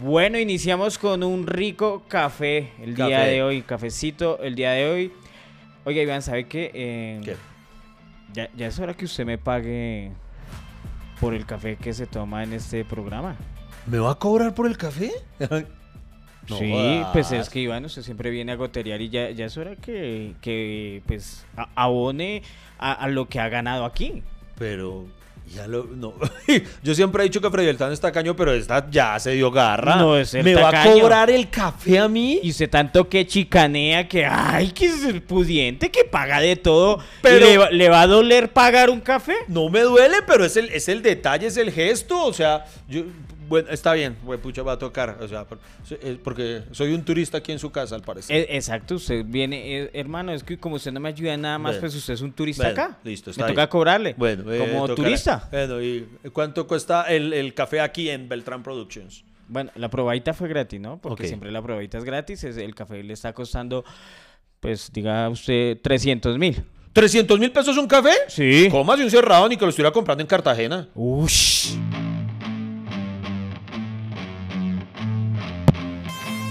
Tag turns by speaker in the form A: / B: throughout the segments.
A: Bueno, iniciamos con un rico café el día de hoy, cafecito el día de hoy. Oiga, Iván, ¿sabe qué? Eh,
B: ¿Qué?
A: Ya, ya es hora que usted me pague por el café que se toma en este programa.
B: ¿Me va a cobrar por el café? No
A: sí, pues es que Iván, usted siempre viene a goterear y ya, ya es hora que, que pues a- abone a, a lo que ha ganado aquí.
B: Pero ya lo no. Yo siempre he dicho que Freddy Beltrán es tacaño, pero esta ya se dio garra.
A: No es el
B: ¿Me va a cobrar el café a mí?
A: Y usted tanto que chicanea, que ay, que es el pudiente, que paga de todo.
B: Pero-
A: Pero... ¿Le, va- le va a doler pagar un café?
B: No me duele, pero es el, es el detalle, es el gesto. O sea, yo, bueno, está bien, pucha, va a tocar. O sea, por- porque soy un turista aquí en su casa, al parecer.
A: E- exacto, usted viene, eh, hermano, es que como usted no me ayuda nada más,
B: Bueno.
A: pues usted es un turista
B: Bueno,
A: acá.
B: listo,
A: Me
B: está
A: toca
B: bien.
A: cobrarle.
B: Bueno, eh,
A: como turista.
B: Bueno, ¿y cuánto cuesta el, el café aquí en Beltrán Productions?
A: Bueno, la probadita fue gratis, ¿no? Porque siempre la probadita es gratis. es- el café le está costando, pues, diga usted, 300 mil.
B: ¿300 mil pesos un café?
A: Sí.
B: Cómase un cerrado ni que lo estuviera comprando en Cartagena.
A: Ush.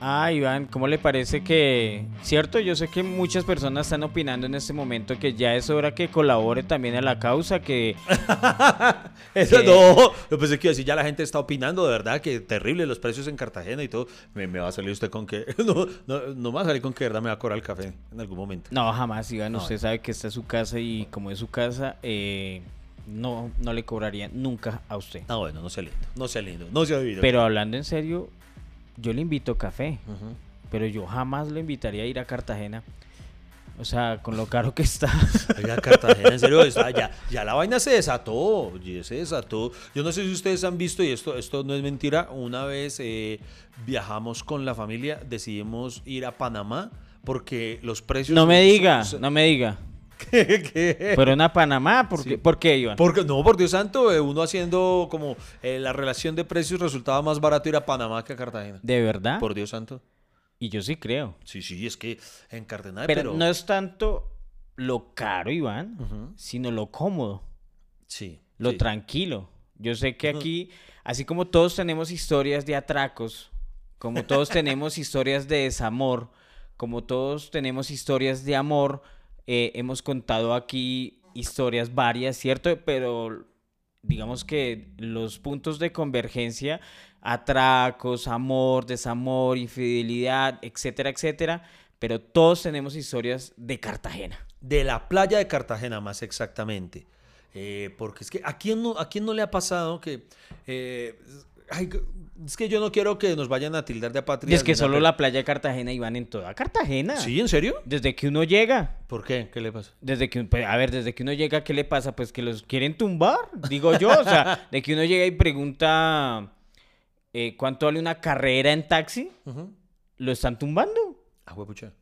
A: Ah, Iván, ¿cómo le parece que, cierto? Yo sé que muchas personas están opinando en este momento que ya es hora que colabore también a la causa, que
B: Eso
A: ¿Qué?
B: no. Yo pensé que decir, ya la gente está opinando, de verdad, que terrible los precios en Cartagena y todo. Me, me va a salir usted con que. No, no, no me va a salir con que de verdad me va a cobrar el café en algún momento.
A: no, jamás, Iván,
B: No,
A: usted sabe que esta es su casa y como es su casa, eh, no, no le cobraría nunca a usted.
B: Ah, bueno, no sea lindo. No sea lindo. No sea vivido.
A: Pero hablando en serio, yo le invito café, pero yo jamás le invitaría a ir a Cartagena. O sea, con lo caro que está.
B: Oiga, Cartagena, en serio, está- ya, ya la vaina se desató, ya se desató. Yo no sé si ustedes han visto, y esto, esto no es mentira, una vez eh, viajamos con la familia, decidimos ir a Panamá porque los precios...
A: No me diga,
B: son-
A: no me diga. Fueron a Panamá, ¿por, qué, ¿por qué, Iván?
B: Porque, no, por Dios santo, eh, uno haciendo como eh, la relación de precios resultaba más barato ir a Panamá que a Cartagena.
A: ¿De verdad?
B: Por Dios santo.
A: Y yo sí creo.
B: Sí, sí, es que en Cartagena,
A: Pero,
B: pero...
A: no es tanto lo caro, Iván, sino lo cómodo,
B: Sí.
A: lo
B: sí.
A: tranquilo. Yo sé que aquí, así como todos tenemos historias de atracos, como todos tenemos historias de desamor, como todos tenemos historias de amor, eh, hemos contado aquí historias varias, ¿cierto? Pero digamos que los puntos de convergencia, atracos, amor, desamor, infidelidad, etcétera, etcétera, pero todos tenemos historias de Cartagena.
B: De la playa de Cartagena, más exactamente. Eh, porque es que a quién no, a quién no le ha pasado que. eh, ay, es que yo no quiero que nos vayan a tildar de
A: Y
B: apatria.
A: es que solo la playa de Cartagena iban en toda Cartagena.
B: ¿Sí? ¿En serio?
A: Desde que uno llega,
B: ¿Por qué? ¿Qué le pasa?
A: desde que, pues, a ver, desde que uno llega, ¿qué le pasa? Pues que los quieren tumbar, digo yo. O sea, de que uno llega y pregunta eh, cuánto vale una carrera en taxi, lo están tumbando.
B: Ah, huepucha.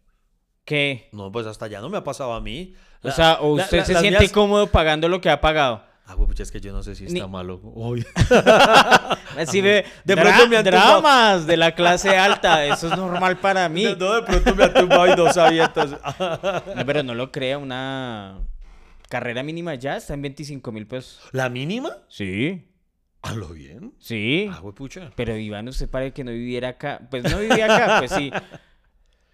A: ¿Qué?
B: No, pues hasta allá no me ha pasado a mí.
A: O sea, o usted
B: la-
A: se siente
B: mías-
A: cómodo pagando lo que ha pagado.
B: Ah, huepucha, es que yo no sé si está
A: Ni-
B: malo. Uy.
A: Así
B: De
A: dra-
B: pronto me
A: dramas de la clase alta, eso es normal para mí.
B: No, de pronto me ha tumbado y no sabía entonces.
A: No, pero no lo crea, una carrera mínima ya está en 25 mil pesos.
B: ¿La mínima?
A: Sí,
B: ¿A lo bien?
A: sí.
B: Ah, huepucha.
A: Pero Iván, usted parece que no viviera acá. Pues no vivía acá, pues sí.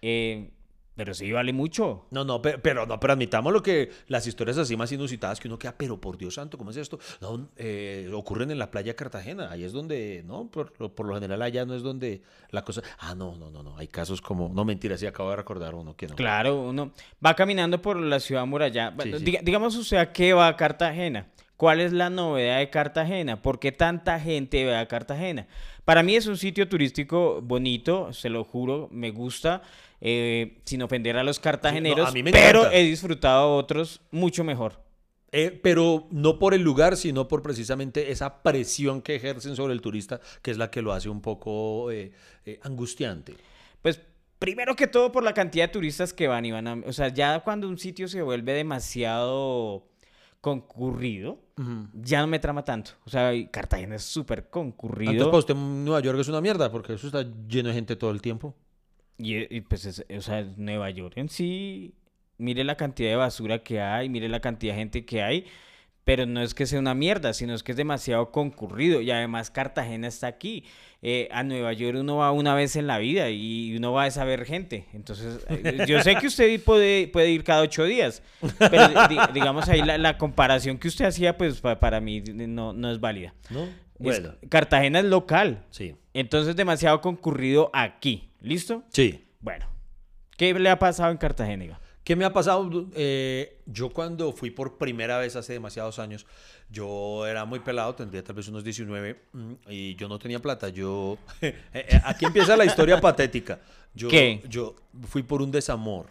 A: Eh, pero sí vale mucho.
B: No, no, pero, pero no, pero admitamos lo que las historias así más inusitadas que uno queda, pero por Dios santo, ¿cómo es esto? No, eh, ocurren en la playa de Cartagena, ahí es donde, no, por, lo- por lo general allá no es donde la cosa, ah, no, no, no, no, hay casos como, no, mentira, sí, acabo de recordar uno que no.
A: Claro, uno va caminando por la ciudad murallada. Bueno,
B: sí.
A: diga- digamos usted a qué va a Cartagena. ¿Cuál es la novedad de Cartagena? ¿Por qué tanta gente va a Cartagena? Para mí es un sitio turístico bonito, se lo juro, me gusta, eh, sin ofender a los cartageneros,
B: a mí me
A: pero he disfrutado otros mucho mejor.
B: Eh, pero no por el lugar, sino por precisamente esa presión que ejercen sobre el turista, que es la que lo hace un poco eh, eh, angustiante.
A: Pues primero que todo por la cantidad de turistas que van y van a... O sea, ya cuando un sitio se vuelve demasiado concurrido, ya no me trama tanto. O sea, Cartagena es súper concurrido.
B: Entonces, para usted Nueva York es una mierda, porque eso está lleno de gente todo el tiempo.
A: Y, y, pues, es- o sea, Nueva York en sí, mire la cantidad de basura que hay, mire la cantidad de gente que hay, pero no es que sea una mierda, sino es que es demasiado concurrido. Y además Cartagena está aquí. Eh, a Nueva York uno va una vez en la vida y uno va a saber gente. Entonces, eh, yo sé que usted puede, puede ir cada ocho días, pero di- digamos ahí la, la comparación que usted hacía, pues pa- para mí no, no es válida.
B: ¿No?
A: Es-
B: Bueno,
A: Cartagena es local,
B: sí.
A: entonces demasiado concurrido aquí. ¿Listo?
B: Sí.
A: Bueno, ¿qué le ha pasado en Cartagena?
B: ¿Qué me ha pasado? Eh, yo cuando fui por primera vez hace demasiados años, yo era muy pelado, tendría tal vez unos 19, mm, y yo no tenía plata. Yo, eh, eh, aquí empieza la historia patética. Yo,
A: ¿Qué?
B: Yo fui por un desamor.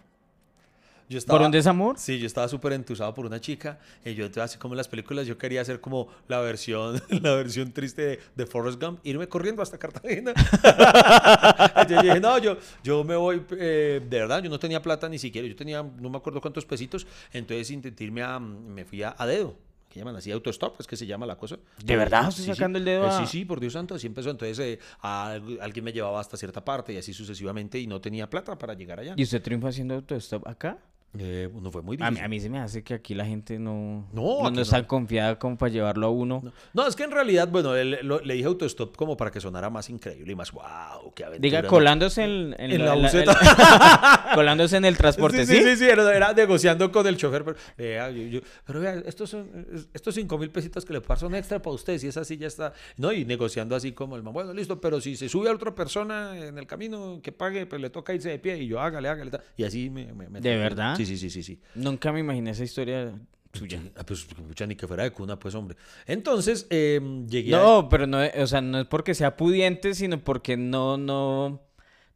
B: Yo
A: ¿Por un desamor?
B: Sí, yo estaba súper entusado por una chica y yo entonces, así como en las películas yo quería hacer como la versión la versión triste de, de Forrest Gump, irme corriendo hasta Cartagena. Yo dije, no, yo, yo me voy, eh, de verdad, yo no tenía plata ni siquiera, yo tenía, no me acuerdo cuántos pesitos, entonces intenté irme a, me fui a, a dedo. que llaman así? Autostop, es que se llama la cosa.
A: ¿De verdad? ¿Usted
B: Sí, sí.
A: sacando el dedo
B: Eh,
A: a-
B: Sí, sí, por Dios santo, así empezó. Entonces eh, a- alguien me llevaba hasta cierta parte y así sucesivamente y no tenía plata para llegar allá.
A: ¿Y usted triunfa haciendo autostop acá?
B: Eh, no fue muy
A: A mí,
B: difícil.
A: a mí se me hace que aquí la gente no,
B: No,
A: no,
B: aquí
A: es
B: no.
A: tan confiada como para llevarlo a uno.
B: No, no, es que en realidad, bueno, lo- le dije autostop como para que sonara más increíble y más, wow, qué aventura.
A: Diga,
B: ¿no?
A: colándose en,
B: En la buseta.
A: colándose en el transporte, ¿sí?
B: Sí, sí, sí, era, era negociando con el chofer. Pero, vea, yo- yo- pero vea, estos son estos cinco mil pesitos que le paso son extra para usted, si es así ya está. No, y negociando así como el man, bueno, listo, pero si se sube a otra persona en el camino que pague, pues le toca irse de pie y yo hágale, hágale. Y así me... me- me-
A: ¿De verdad?
B: Sí, sí, sí, sí, sí.
A: Nunca me imaginé esa historia suya.
B: Ah, Pues, pucha, ni que fuera de cuna, pues, hombre. Entonces, eh, llegué a...
A: No, pero no, o sea, no es porque sea pudiente, sino porque no, no,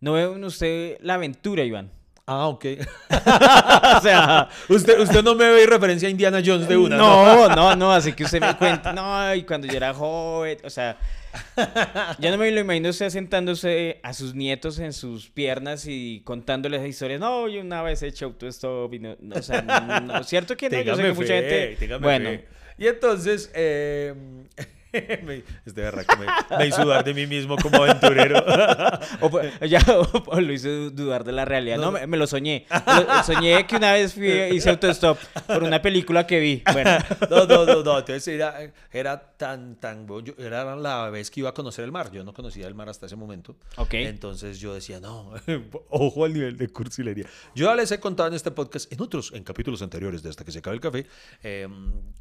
A: no ve en usted la aventura, Iván.
B: Ah, ok.
A: o sea,
B: usted, usted no me ve referencia a Indiana Jones de una.
A: no, no, no, así que usted me cuenta, no, y cuando yo era joven, o sea, ya no me lo imagino usted sentándose a sus nietos en sus piernas y contándoles esa historia. No, yo una vez he hecho autostop y no, no, o sea, no, no, cierto que no, yo sé que mucha
B: fe,
A: gente,
B: téngame
A: bueno,
B: fe. Y entonces, eh, me, este berraco me, me hizo dudar de mí mismo como aventurero.
A: O, ya, o- o lo hizo du- dudar de la realidad. No,
B: No,
A: me, me lo soñé. Lo- soñé que una vez fui, hice autostop por una película que vi. Bueno,
B: No, no, no, no. Entonces era, era tan, tan bueno. yo- era la vez que iba a conocer el mar. Yo no conocía el mar hasta ese momento.
A: Ok.
B: Entonces yo decía, no, ojo al nivel de cursilería. Yo ya les he contado en este podcast, en otros, en capítulos anteriores de Hasta que se acabe el café, eh,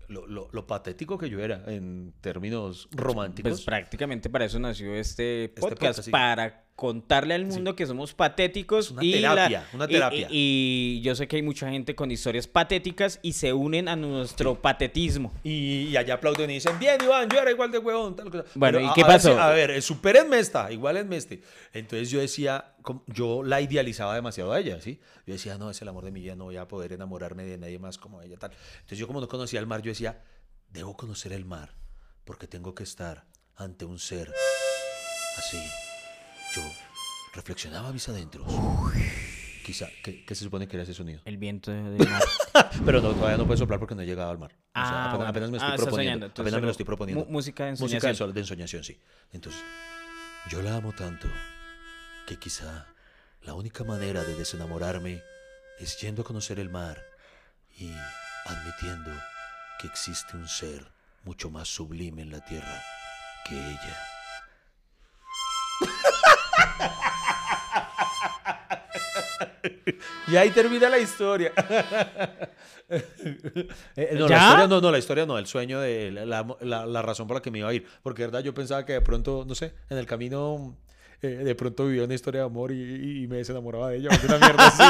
B: lo, lo- lo patético que yo era en términos románticos.
A: pues prácticamente para eso nació este podcast.
B: podcast, sí.
A: Para contarle al mundo que somos patéticos.
B: Es una
A: y la-
B: terapia, una
A: y-
B: terapia.
A: Y, y yo sé que hay mucha gente con historias patéticas y se unen a nuestro patetismo.
B: Y, y allá aplauden y dicen, bien, Iván, yo era igual de huevón, tal cosa.
A: Bueno,
B: Pero
A: ¿y
B: a-
A: qué pasó?
B: A ver, eh, supérenme esta, igualenme este. Entonces yo decía, yo la idealizaba demasiado a ella, ¿sí? Yo decía, no, es el amor de mi vida, no voy a poder enamorarme de nadie más como ella, tal. Entonces yo como no conocía el mar, yo decía, debo conocer el mar, porque tengo que estar ante un ser así. Yo reflexionaba mis adentros. Quizá, ¿qué, qué se supone que era ese sonido?
A: El viento de- del mar.
B: Pero no, todavía no puede soplar porque no he llegado al mar. O sea,
A: Ah,
B: apenas,
A: bueno.
B: apenas me estoy
A: Ah, está
B: proponiendo.
A: soñando, entonces
B: apenas me lo estoy proponiendo.
A: mu- música de
B: Música de,
A: ensoñación.
B: sol- de ensoñación, sí. Entonces, yo la amo tanto que quizá la única manera de desenamorarme es yendo a conocer el mar y admitiendo que existe un ser mucho más sublime en la tierra que ella. Y ahí termina la historia. Eh, no,
A: ¿Ya?
B: la historia no, no, la historia no, el sueño de la, la- la- la razón por la que me iba a ir. Porque, de verdad, yo pensaba que de pronto, no sé, en el camino, eh, de pronto vivía una historia de amor y, y me desenamoraba de ella. Una mierda así.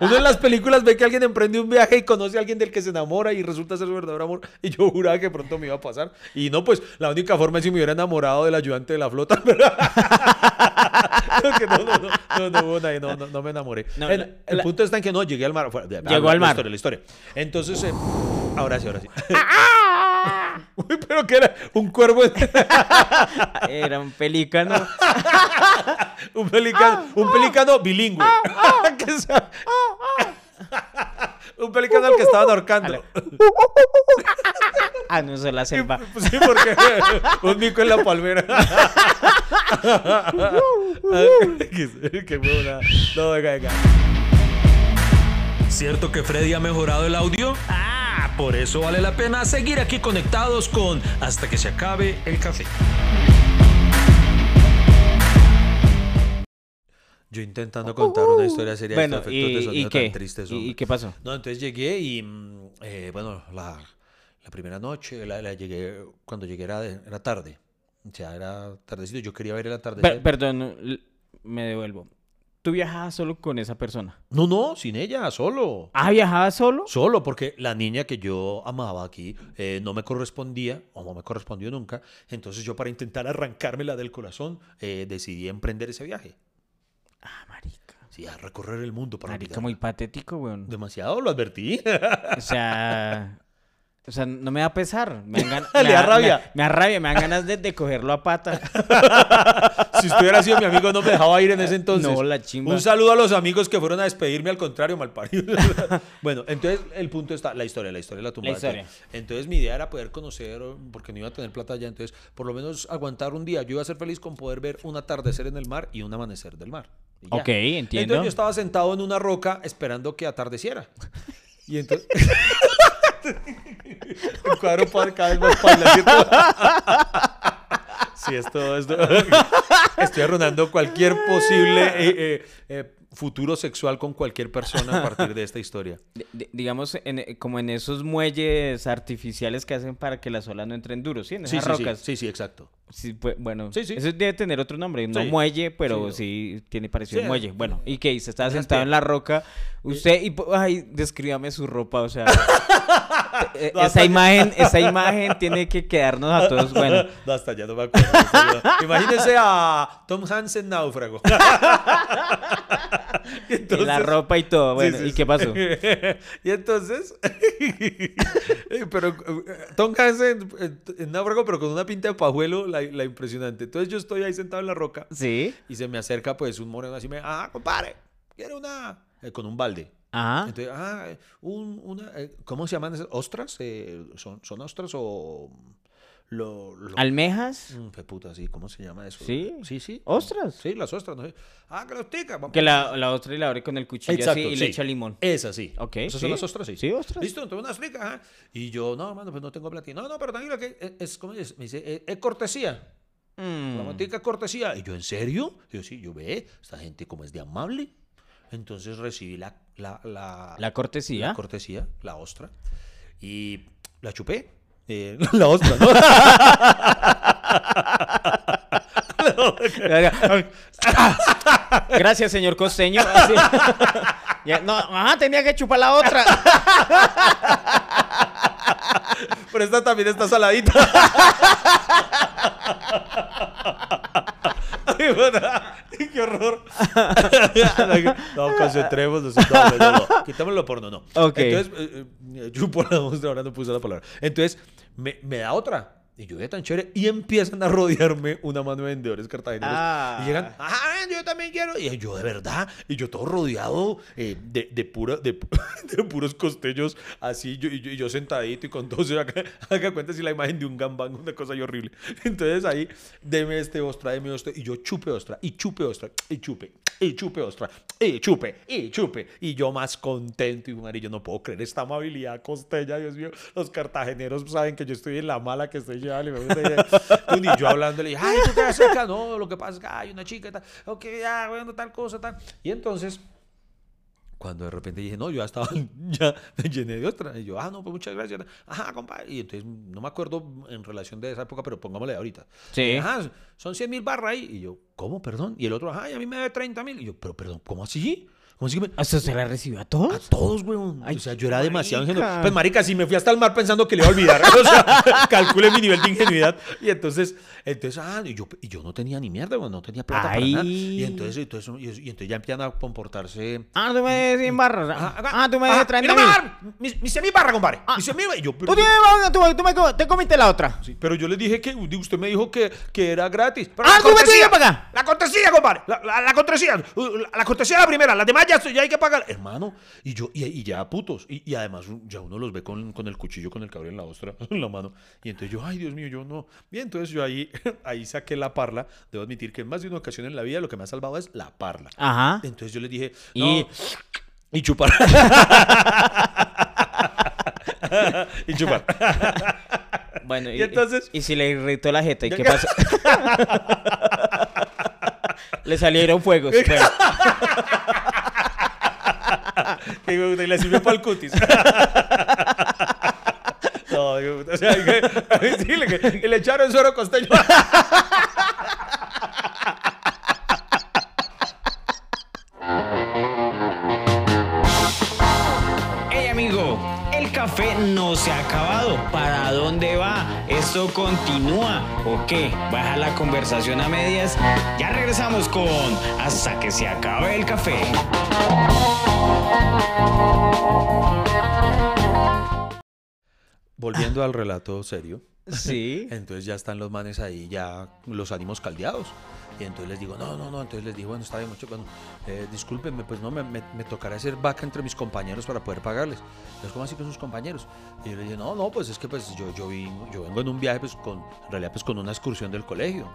B: Uno en las películas ve que alguien emprende un viaje y conoce a alguien del que se enamora y resulta ser su verdadero amor. Y yo juraba que pronto me iba a pasar. Y no, pues la única forma es si me hubiera enamorado del ayudante de la flota. no, no, no, no, no, no, no, no me enamoré.
A: No,
B: el
A: la-
B: el
A: la-
B: punto está en que no, llegué al mar. fue-
A: Llegó
B: la
A: al mar.
B: historia, la historia. Entonces, eh, ahora sí, ahora sí. Uy, pero que era un cuervo,
A: Era un pelícano.
B: un pelicano, un pelicano bilingüe. Que sa- Un pelicano al que estaban ahorcando.
A: Ah, no, eso es la selva.
B: Sí, porque un mico en la palmera. qué buena. No, venga, venga.
C: ¿Cierto que Freddy ha mejorado el audio? Ah, por eso vale la pena seguir aquí conectados con Hasta que se acabe el café.
B: Yo intentando contar una historia seria
A: Bueno,
B: de efectos de
A: ¿y,
B: sonido
A: y qué?
B: tan tristes.
A: ¿Y,
B: hombre.
A: y qué pasó?
B: No, entonces llegué y, mm, eh, bueno, la, la primera noche, la, la llegué, cuando llegué era, era tarde. O sea, era tardecito. Yo quería ver el atardecer.
A: Per- perdón, me devuelvo. ¿Tú viajabas solo con esa persona?
B: no, no, sin ella, solo.
A: Ah, ¿viajabas solo?
B: Solo porque la niña que yo amaba aquí eh, no me correspondía, o no me correspondió nunca. Entonces yo para intentar arrancármela del corazón, eh, decidí emprender ese viaje.
A: Ah, marica.
B: Sí, a recorrer el mundo para
A: Marica, muy patético, weón.
B: Demasiado, lo advertí.
A: O sea... O sea, no me da pesar. Me dan
B: Le da rabia.
A: Me, da rabia, me dan ganas de, de cogerlo a pata.
B: si usted hubiera sido mi amigo, no me dejaba ir en ese entonces.
A: No, la chimba.
B: Un saludo a los amigos que fueron a despedirme, al contrario, mal parido. bueno, entonces el punto está, la historia, la historia la tumba.
A: La historia.
B: Entonces mi idea era poder conocer, porque no iba a tener plata allá, entonces por lo menos aguantar un día. Yo iba a ser feliz con poder ver un atardecer en el mar y un amanecer del mar. Ya.
A: Ok, entiendo.
B: Entonces yo estaba sentado en una roca esperando que atardeciera. Y entonces... el cuadro pa- cada vez más ¿cierto? Sí, esto, esto- Estoy arruinando cualquier posible eh, eh, eh, futuro sexual con cualquier persona a partir de esta historia.
A: Di- di- digamos, en- eh, como en esos muelles artificiales que hacen para que las olas no entren duros, ¿sí? En esas
B: sí, sí,
A: rocas.
B: sí, sí, exacto.
A: Sí, pues, bueno,
B: Sí, sí.
A: eso debe tener otro nombre, no muelle, pero
B: Sí.
A: tiene parecido a muelle. Bueno, ¿y qué hice? Estaba sentado en la roca. Usted, y, ay, descríbame su ropa, o sea, eh,
B: No,
A: esa imagen, esa imagen tiene que quedarnos a todos, bueno.
B: No, hasta ya no me acuerdo. Imagínense a Tom Hansen náufrago. Y
A: la ropa y todo, bueno,
B: Sí, sí,
A: ¿y qué pasó?
B: y entonces, pero eh, Hansen eh, en náufrago, pero con una pinta de pajuelo, la, la impresionante. Entonces yo estoy ahí sentado en la roca
A: ¿Sí?
B: y se me acerca pues un moreno así, me, ah, compadre, quiere una, eh, con un balde.
A: Ajá.
B: Entonces, ah, eh, un, una, eh, ¿cómo se llaman esas? ¿Ostras? Eh, ¿son, ¿Son ostras o lo, lo-
A: ¿Almejas?
B: Mm, fue puta, sí, ¿cómo se llama eso?
A: Sí.
B: Sí, sí.
A: ¿Ostras?
B: Sí, las ostras, no sé. Ah, que vamos.
A: Que la, la ostra y la abre con el cuchillo
B: Exacto,
A: así y
B: sí.
A: le echa limón.
B: Esa sí.
A: Ok,
B: Esas
A: sí.
B: son las ostras, sí.
A: Sí, ostras.
B: Listo, entonces unas ricas, ajá. Y yo, no, mano, pues no tengo platino. No, no, pero tranquilo, que es, es como es, me dice, "Eh, es, cortesía.
A: Mm.
B: La motica es cortesía. Y yo, ¿en serio? Y yo, sí, yo ve, esta gente como es de amable. Entonces recibí la, la, la,
A: La cortesía.
B: la cortesía, la ostra. Y la chupé. Eh, la ostra, ¿no?
A: Gracias, señor costeño. Así. Ya, no, ajá, tenía que chupar la otra.
B: Pero esta también está saladita. Ay, bueno, qué horror. no, concentrémonos. No, no, no. Quitémoslo porno, no.
A: Ok.
B: Entonces, eh, eh, chupo la ostra, ahora no puse la palabra. Entonces, me, me da otra. Y yo, tan chévere. Y empiezan a rodearme una mano de vendedores cartageneros.
A: Ah.
B: Y llegan, ah, yo también quiero. Y yo, de verdad. Y yo todo rodeado eh, de, de, pura, de, de puros costeños, así. Yo, y, yo, yo sentadito y con todo. se haga, haga cuenta si la imagen de un gambán, una cosa ahí horrible. Entonces ahí, deme este ostra, deme ostra. Y yo chupe ostra, y chupe ostra, y chupe, y chupe ostra, y chupe, y chupe. Y yo más contento y amarillo, no puedo creer esta amabilidad costeña, Dios mío. Los cartageneros saben que yo estoy en la mala que estoy llevando. Y, me gusta y yo hablándole, dije, ay, ¿tú qué haces acá? No, lo que pasa es que hay una chica, tal, ok, ya, bueno, tal cosa, tal. Y entonces, cuando de repente dije, no, yo ya estaba, ya me llené de otra. Y yo, ah, no, pues muchas gracias. Ajá, compadre. Y entonces, no me acuerdo en relación de esa época, pero pongámosle ahorita.
A: Sí.
B: Y, Ajá, son 100 mil barras ahí. Y yo, ¿cómo, perdón? Y el otro, ajá, y a mí me debe 30 mil. Y yo, pero, perdón, ¿cómo así? ¿Cómo así que me...
A: ¿Eso se la recibió a
B: A
A: todos?
B: todos, weón.
A: Ay,
B: o sea, yo era demasiado ingenuo. Pues, marica, si me fui hasta el mar pensando que le iba a olvidar. o sea, calcule mi nivel de ingenuidad. Y entonces, entonces, ah, y yo, y yo no tenía ni mierda, weón. No tenía plata para nada. Y
A: Ay.
B: entonces, entonces, y, y entonces ya empiezan a comportarse...
A: Ah, tú me debes 100 barras. Ah, tú me debes
B: Ajá,
A: 30
B: mira, Mi, mi 100 mil barra, compadre. Mi 100 mil. Y yo, pero,
A: Tú, tienes, tú, tú me te comiste la otra.
B: Sí, pero yo les dije que usted me dijo que, que era gratis. Pero
A: Ah,
B: la
A: tú me
B: cortesía,
A: tienes para acá.
B: La cortesía, compadre. La, la, la cortesía. Uh, La, la cortesía la primera. Las demás ya, ya hay que pagar. Hermano, y yo, y, y ya putos. Y, y además ya uno los ve con, con el cuchillo, con el cabrón en la ostra, en la mano. Y entonces yo, ay, Dios mío, yo no. Bien, entonces yo ahí, ahí saqué la parla. Debo admitir que en más de una ocasión en la vida lo que me ha salvado es la parla.
A: Ajá.
B: Entonces yo les dije,
A: Y-
B: no, y chupar. y chupar.
A: Bueno,
B: Y entonces-
A: ¿Y si le irritó la jeta? ¿Y qué pasó? le salieron fuegos. Bueno,
B: Que y le sirvió para el cutis. No, puta, o sea, que, sí, le, le echaron suero costeño.
A: Hey amigo, el café no se ha acabado. ¿Para dónde va? ¿Esto continúa o qué? ¿Baja la conversación a medias? Ya regresamos con Hasta que se acabe el café.
B: Volviendo al relato serio.
A: Sí.
B: Entonces ya están los manes ahí, ya los ánimos caldeados. Y entonces les digo, no, no, no. Entonces les digo, bueno, está bien, mucho. Bueno, eh, discúlpenme, pues no, me, me, me tocará hacer vaca entre mis compañeros para poder pagarles. Entonces, ¿cómo así con sus compañeros? Y yo le dije, no, no, pues es que pues yo, yo, vine- yo vengo en un viaje, pues con, en realidad, pues con una excursión del colegio.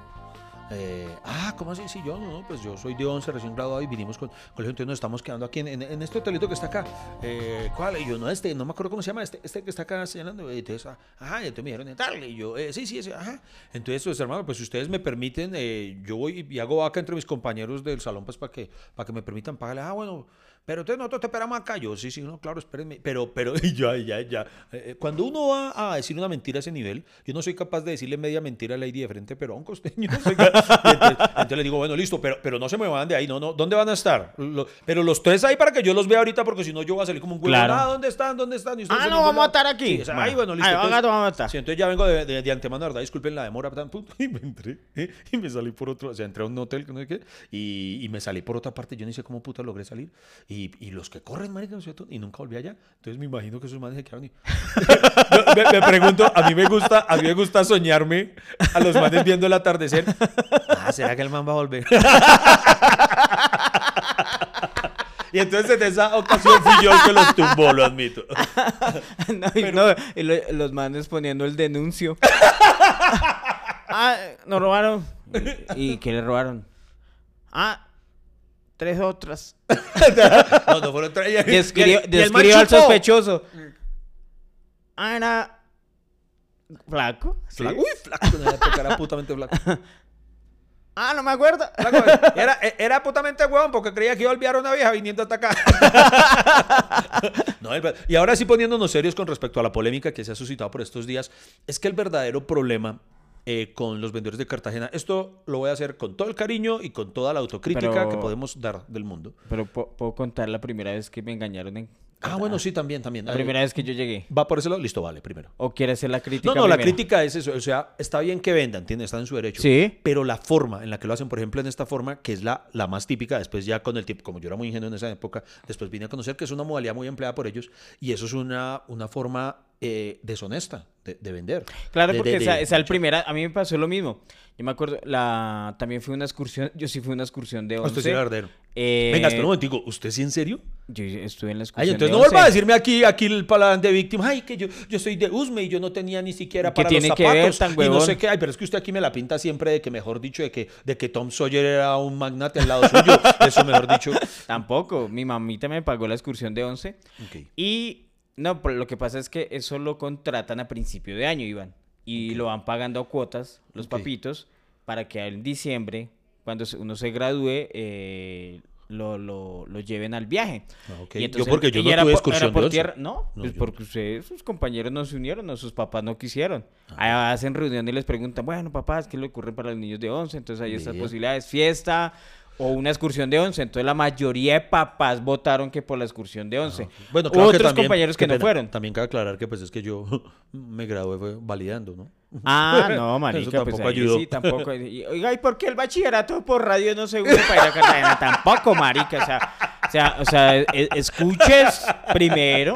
B: Eh, ah, ¿cómo así? Sí, yo, no, pues yo soy de 11, recién graduado y vinimos con colegio, entonces nos estamos quedando aquí en, este hotelito que está acá. Eh, ¿Cuál? Y yo, no, este, no me acuerdo cómo se llama, este, este que está acá señalando. Entonces, ah, ajá, y entonces me dijeron, tal, y yo, eh, sí, sí, sí, ajá. Entonces, pues hermano, pues si ustedes me permiten, eh, yo voy y hago vaca entre mis compañeros del salón, pues para que, para que me permitan pagarle. Ah, bueno, pero entonces nosotros te esperamos acá. Yo, sí, sí, no, claro, espérenme. Pero, pero, ya, ya, ya. Eh, cuando uno va a decir una mentira a ese nivel, yo no soy capaz de decirle media mentira a Lady de frente, pero a un costeño. no soy entonces, entonces le digo, bueno, listo, pero, pero no se me van de ahí, no, no. ¿Dónde van a estar? Lo- pero los tres ahí para que yo los vea ahorita, porque si no yo voy a salir como un huevo.
A: Claro.
B: Ah, ¿dónde están? ¿Dónde están?
A: Ah, no, vamos a estar aquí.
B: Sí, o sea,
A: Bueno,
B: ay, bueno, listo.
A: ahí,
B: entonces-
A: vamos a estar.
B: Sí, entonces ya vengo de, de, de antemano, ¿verdad? Disculpen la demora, tan, pum, y me entré, ¿eh? y me salí por otro, o sea, entré a un hotel, que no sé qué, y, y me salí por otra parte, yo no sé cómo puta logré salir, y, y los que corren, marica, ¿no es cierto? Y nunca volví allá, entonces me imagino que esos manes se quedaron y... Me, me pregunto, a mí me gusta, a mí me gusta soñarme a los manes viendo el atardecer. Ah, ¿será que el man va a volver? Y entonces en esa ocasión fui yo el que los tumbó, lo admito.
A: no, y no, y lo- los manes poniendo el denuncio. ah, nos robaron. ¿Y, y qué le robaron? Ah, tres otras.
B: No, no fueron tres. y-
A: Describe,
B: y el- y el man
A: describe al sospechoso. Ah, era flaco. ¿sí?
B: Flaco. Uy, flaco, no era putamente flaco.
A: Ah, no me acuerdo.
B: Era, era putamente huevón porque creía que iba a olvidar a una vieja viniendo hasta acá. No, el- y ahora sí poniéndonos serios con respecto a la polémica que se ha suscitado por estos días, es que el verdadero problema eh, con los vendedores de Cartagena, esto lo voy a hacer con todo el cariño y con toda la autocrítica
A: Pero-
B: que podemos dar del mundo.
A: Pero puedo contar la primera vez que me engañaron en.
B: Ah, bueno, sí, también, también.
A: La primera vez que yo llegué.
B: ¿Va por ese lado? Listo, vale, primero.
A: ¿O quiere hacer la crítica?
B: No, no, la crítica es eso. O sea, está bien que vendan, ¿entiendes? Están en su derecho.
A: Sí.
B: Pero la forma en la que lo hacen, por ejemplo, en esta forma, que es la, la más típica, después ya con el tiempo, como yo era muy ingenuo en esa época, después vine a conocer que es una modalidad muy empleada por ellos y eso es una, una forma eh, deshonesta de, de vender.
A: Claro,
B: De-
A: porque
B: de-
A: esa, esa el primera, a mí me pasó lo mismo. Yo me acuerdo, la también fui una excursión, yo sí fui una excursión de
B: Ah,
A: 11.
B: Usted sí era ardero.
A: Eh,
B: Venga, espera un momentico. ¿Usted sí en serio?
A: Yo estuve en la excursión
B: Ay, entonces
A: de
B: no vuelva a
A: 11.
B: decirme aquí, aquí el paladán de víctima. Ay, que yo, yo soy de Usme y yo no tenía ni siquiera
A: ¿Qué
B: para
A: tiene
B: los
A: que ver,
B: zapatos.
A: tan
B: y no sé qué. Ay, pero es que usted aquí me la pinta siempre de que, mejor dicho, de que, de que Tom Sawyer era un magnate al lado suyo. Eso, mejor dicho.
A: Tampoco, mi mamita me pagó la excursión de 11.
B: Ok.
A: Y no, pero lo que pasa es que eso lo contratan a principio de año, Iván. Y lo van pagando a cuotas, los papitos, para que en diciembre, cuando uno se gradúe, eh, lo, lo, lo lleven al viaje.
B: Ah.
A: Y
B: Yo porque yo no tuve excursión
A: era por
B: de once.
A: tierra. No,
B: No,
A: pues porque ustedes, sus compañeros no se unieron, no, sus papás no quisieron. Ahí hacen reunión y les preguntan, bueno, papás, ¿qué le ocurre para los niños de 11? Entonces hay estas posibilidades, fiesta o una excursión de 11. Entonces la mayoría de papás votaron que por la excursión de 11.
B: Bueno,
A: Hubo
B: claro que
A: otros
B: también-
A: compañeros que no
B: pena,
A: fueron.
B: También cabe aclarar que pues es que yo me gradué fue validando, ¿no?
A: Ah, no,
B: Eso
A: marica, pues
B: tampoco
A: ahí
B: ayudó.
A: sí, tampoco. Y, Oiga, ¿y por qué el bachillerato por radio no se une para ir a Cartagena? Tampoco, marica, o sea, o sea, o sea, e- escuches primero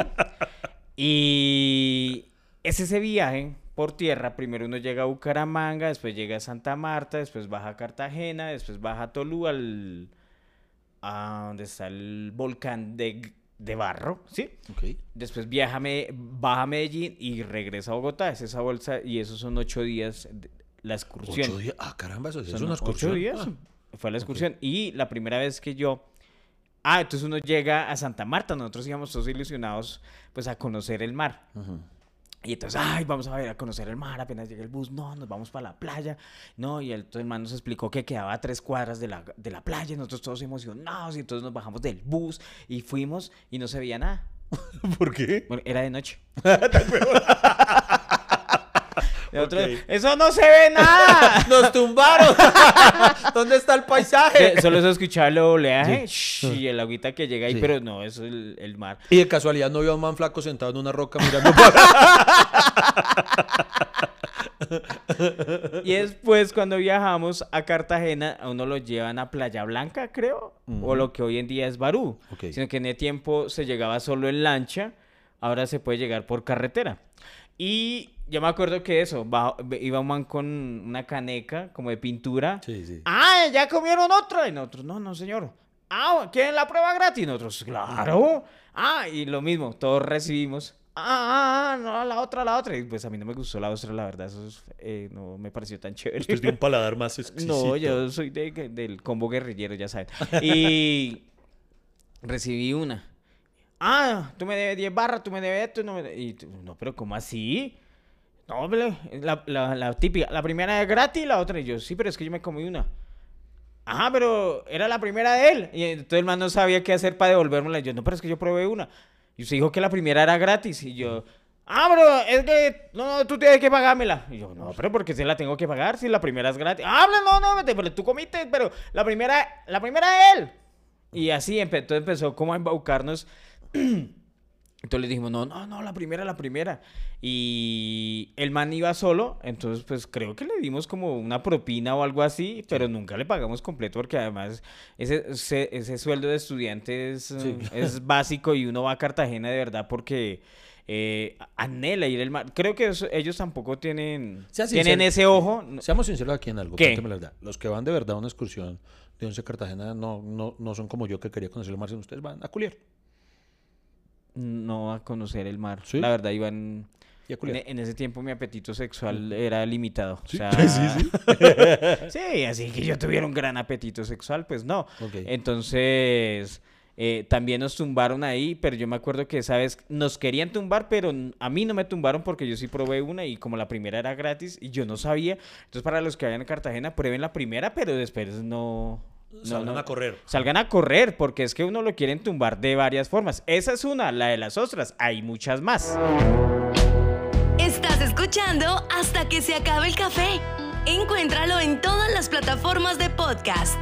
A: y es ese viaje por tierra. Primero uno llega a Bucaramanga, después llega a Santa Marta, después baja a Cartagena, después baja a Tolú al... a donde está el volcán de, de Barro, ¿sí?
B: Ok.
A: Después viaja, baja a Medellín y regresa a Bogotá. Es esa bolsa y esos son ocho días de la excursión.
B: Ocho días. Ah, caramba, eso es una excursión.
A: Ocho días.
B: Ah,
A: Fue la excursión. Y la primera vez que yo... Ah, entonces uno llega a Santa Marta. Nosotros íbamos todos ilusionados pues a conocer el mar. Y entonces, ay, vamos a ver a conocer el mar, apenas llega el bus, no, nos vamos para la playa, no, y el, entonces el man nos explicó que quedaba a tres cuadras de la, de la playa, y nosotros todos emocionados, y entonces nos bajamos del bus y fuimos y no se veía nada,
B: ¿Por qué?
A: bueno, era de noche. Eso no se ve nada.
B: ¡Nos tumbaron! ¿Dónde está el paisaje?
A: Solo se escuchaba el oleaje y el agüita que llega ahí,
B: Sí.
A: pero no, eso es el, el mar.
B: Y de casualidad no vio a un man flaco sentado en una roca mirando para...
A: Y después cuando viajamos a Cartagena, a uno lo llevan a Playa Blanca, creo, o lo que hoy en día es Barú. Sino que en ese tiempo se llegaba solo en lancha, ahora se puede llegar por carretera. Y yo me acuerdo que eso, bajo- iba un man con una caneca como de pintura.
B: Sí, sí.
A: Ah, ya comieron otro. Y nosotros, no, no, señor. Ah, ¿quieren la prueba gratis? Y nosotros, claro. Ah, y lo mismo, todos recibimos. Ah, ah, ah, no, la otra, la otra. Y pues a mí no me gustó la otra, la verdad, eso es, eh, no me pareció tan chévere.
B: Usted es de un paladar más exquisito.
A: No, yo soy de- del combo guerrillero, ya saben. Y recibí una. Ah, tú me debes 10 barras, tú me debes esto. No, me de- y tú, no, pero ¿cómo así? No, la, la, la típica. La primera es gratis la otra. Y yo, sí, pero es que yo me comí una. Ajá, pero era la primera de él. Y entonces el man no sabía qué hacer para devolvérmela. Y yo, no, pero es que yo probé una. Y usted dijo que la primera era gratis. Y yo, ah, pero es que, no, tú tienes que pagármela. Y yo, no, pero porque se la tengo que pagar si la primera es gratis. Ah, no, no, vete, pero tú comiste, pero la primera, la primera de él. Y así empe- entonces empezó como a embaucarnos. Entonces le dijimos, no, no, no, la primera, la primera. Y el man iba solo, entonces pues creo que le dimos como una propina o algo así, pero nunca le pagamos completo porque además ese, ese, ese sueldo de estudiante es, eh, es básico y uno va a Cartagena de verdad porque eh, anhela ir al mar. Creo que eso- ellos tampoco tienen, tienen ese ojo. No-
B: Seamos sinceros aquí en algo.
A: ¿Qué?
B: la verdad. Los que van de verdad a una excursión de Once Cartagena no, no, no son como yo que quería conocer el mar, sino ustedes van a culiar.
A: No a conocer el mar.
B: ¿Sí?
A: La verdad, iban... En, ese tiempo mi apetito sexual era limitado. O
B: Sí,
A: sea,
B: sí, sí.
A: sí, así que yo tuviera un gran apetito sexual, pues no. Entonces, eh, también nos tumbaron ahí, pero yo me acuerdo que, ¿sabes? Nos querían tumbar, pero a mí no me tumbaron porque yo sí probé una y como la primera era gratis y yo no sabía. Entonces, para los que vayan a Cartagena, prueben la primera, pero después no... no,
B: Salgan
A: no.
B: a correr.
A: Salgan a correr, porque es que uno lo quieren tumbar de varias formas. Esa es una, la de las ostras. Hay muchas más.
D: Estás escuchando hasta que se acabe el café. Encuéntralo en todas las plataformas de podcast.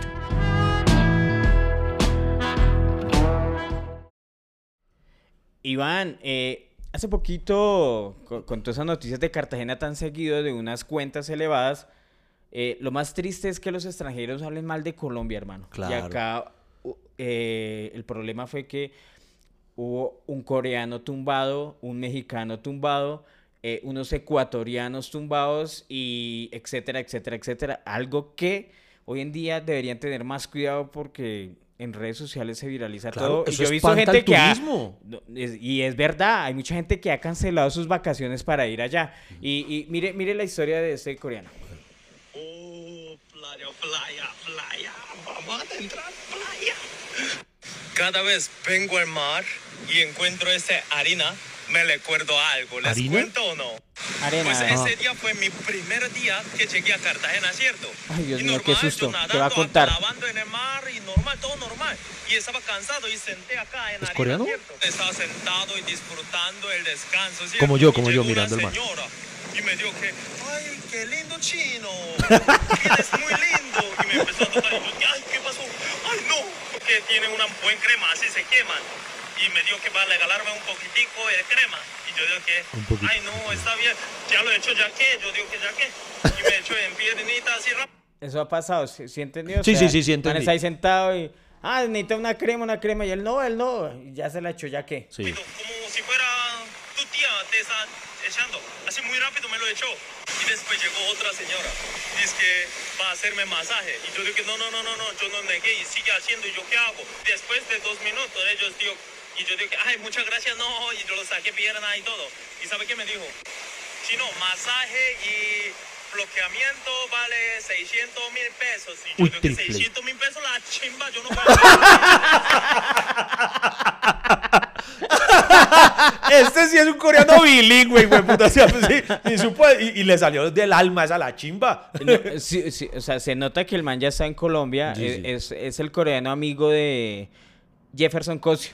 A: Iván, eh, hace poquito, con, con todas esas noticias de Cartagena tan seguido, de unas cuentas elevadas, eh, lo más triste es que los extranjeros hablen mal de Colombia, hermano. Y
B: Claro.
A: acá u- eh, el problema fue que hubo un coreano tumbado, un mexicano tumbado, eh, unos ecuatorianos tumbados y etcétera, etcétera, etcétera. Algo que hoy en día deberían tener más cuidado porque en redes sociales se viraliza
B: Claro,
A: todo. Y
B: eso
A: yo he visto gente que ha- y es verdad, hay mucha gente que ha cancelado sus vacaciones para ir allá. Y, y mire, mire la historia de este coreano.
E: Playa, playa. Vamos a entrar playa. Cada vez vengo al mar y encuentro esa harina, me recuerdo algo. ¿Les
B: ¿Harina?
E: cuento o no?
A: Arena.
E: Pues ese día fue mi primer día que llegué a Cartagena, ¿cierto?
A: Ay, Dios
E: y
A: mío, qué
E: normal, yo
A: susto. ¿Qué
E: nadando,
A: va a contar?
E: lavando en el mar y normal, todo normal. Y estaba cansado y senté acá en la
B: ¿Es
E: harina,
B: coreano?
E: ¿cierto? Estaba sentado y disfrutando el descanso, ¿cierto?
B: Como yo,
E: Y
B: como yo,
E: llegó una
B: mirando el mar.
E: señora Y me dijo que, ay, qué lindo chino. Eres muy lindo. Y me empezó a tocar. Y yo, ay, ¿qué pasó? Ay, no. Que tiene una buen crema, así se queman. Y me dijo que va a regalarme un poquitico de crema. Y yo digo que,
B: Un poquito.
E: ay, no, está bien. Ya lo he hecho, ya que. Yo digo que ya que. Y me echo en piernita así rápido.
A: Eso ha pasado, ¿sí, sí entendió? O
B: Sí,
A: sea,
B: sí, sí, sí entendí.
A: está ahí sentado y, ah, necesita una crema, una crema. Y él, no, él no. Y ya se la echó, ¿ya qué?
B: Sí.
E: Como si fuera tu tía de esa echando. Así muy rápido me lo echó. Y después llegó otra señora. Dice que va a hacerme masaje. Y yo digo que no, no, no, no, no, yo no negué y sigue haciendo. ¿Y yo qué hago? Después de dos minutos ellos digo, y yo digo que, ay, muchas gracias, no. Y yo lo saqué pierna y todo. ¿Y sabe qué me dijo? Chino, masaje y bloqueamiento vale 600 mil pesos. Y yo
B: Uy, triple.
E: 600 mil pesos la chimba, yo no.
B: Este sí es un coreano bilingüe, güey, puta. pues, sí, y, supo- y- y le salió del alma esa la chimba.
A: No, sí, sí, o sea, se nota que el man ya está en Colombia.
B: Sí, sí.
A: Es, es el coreano amigo de Jefferson Cosio.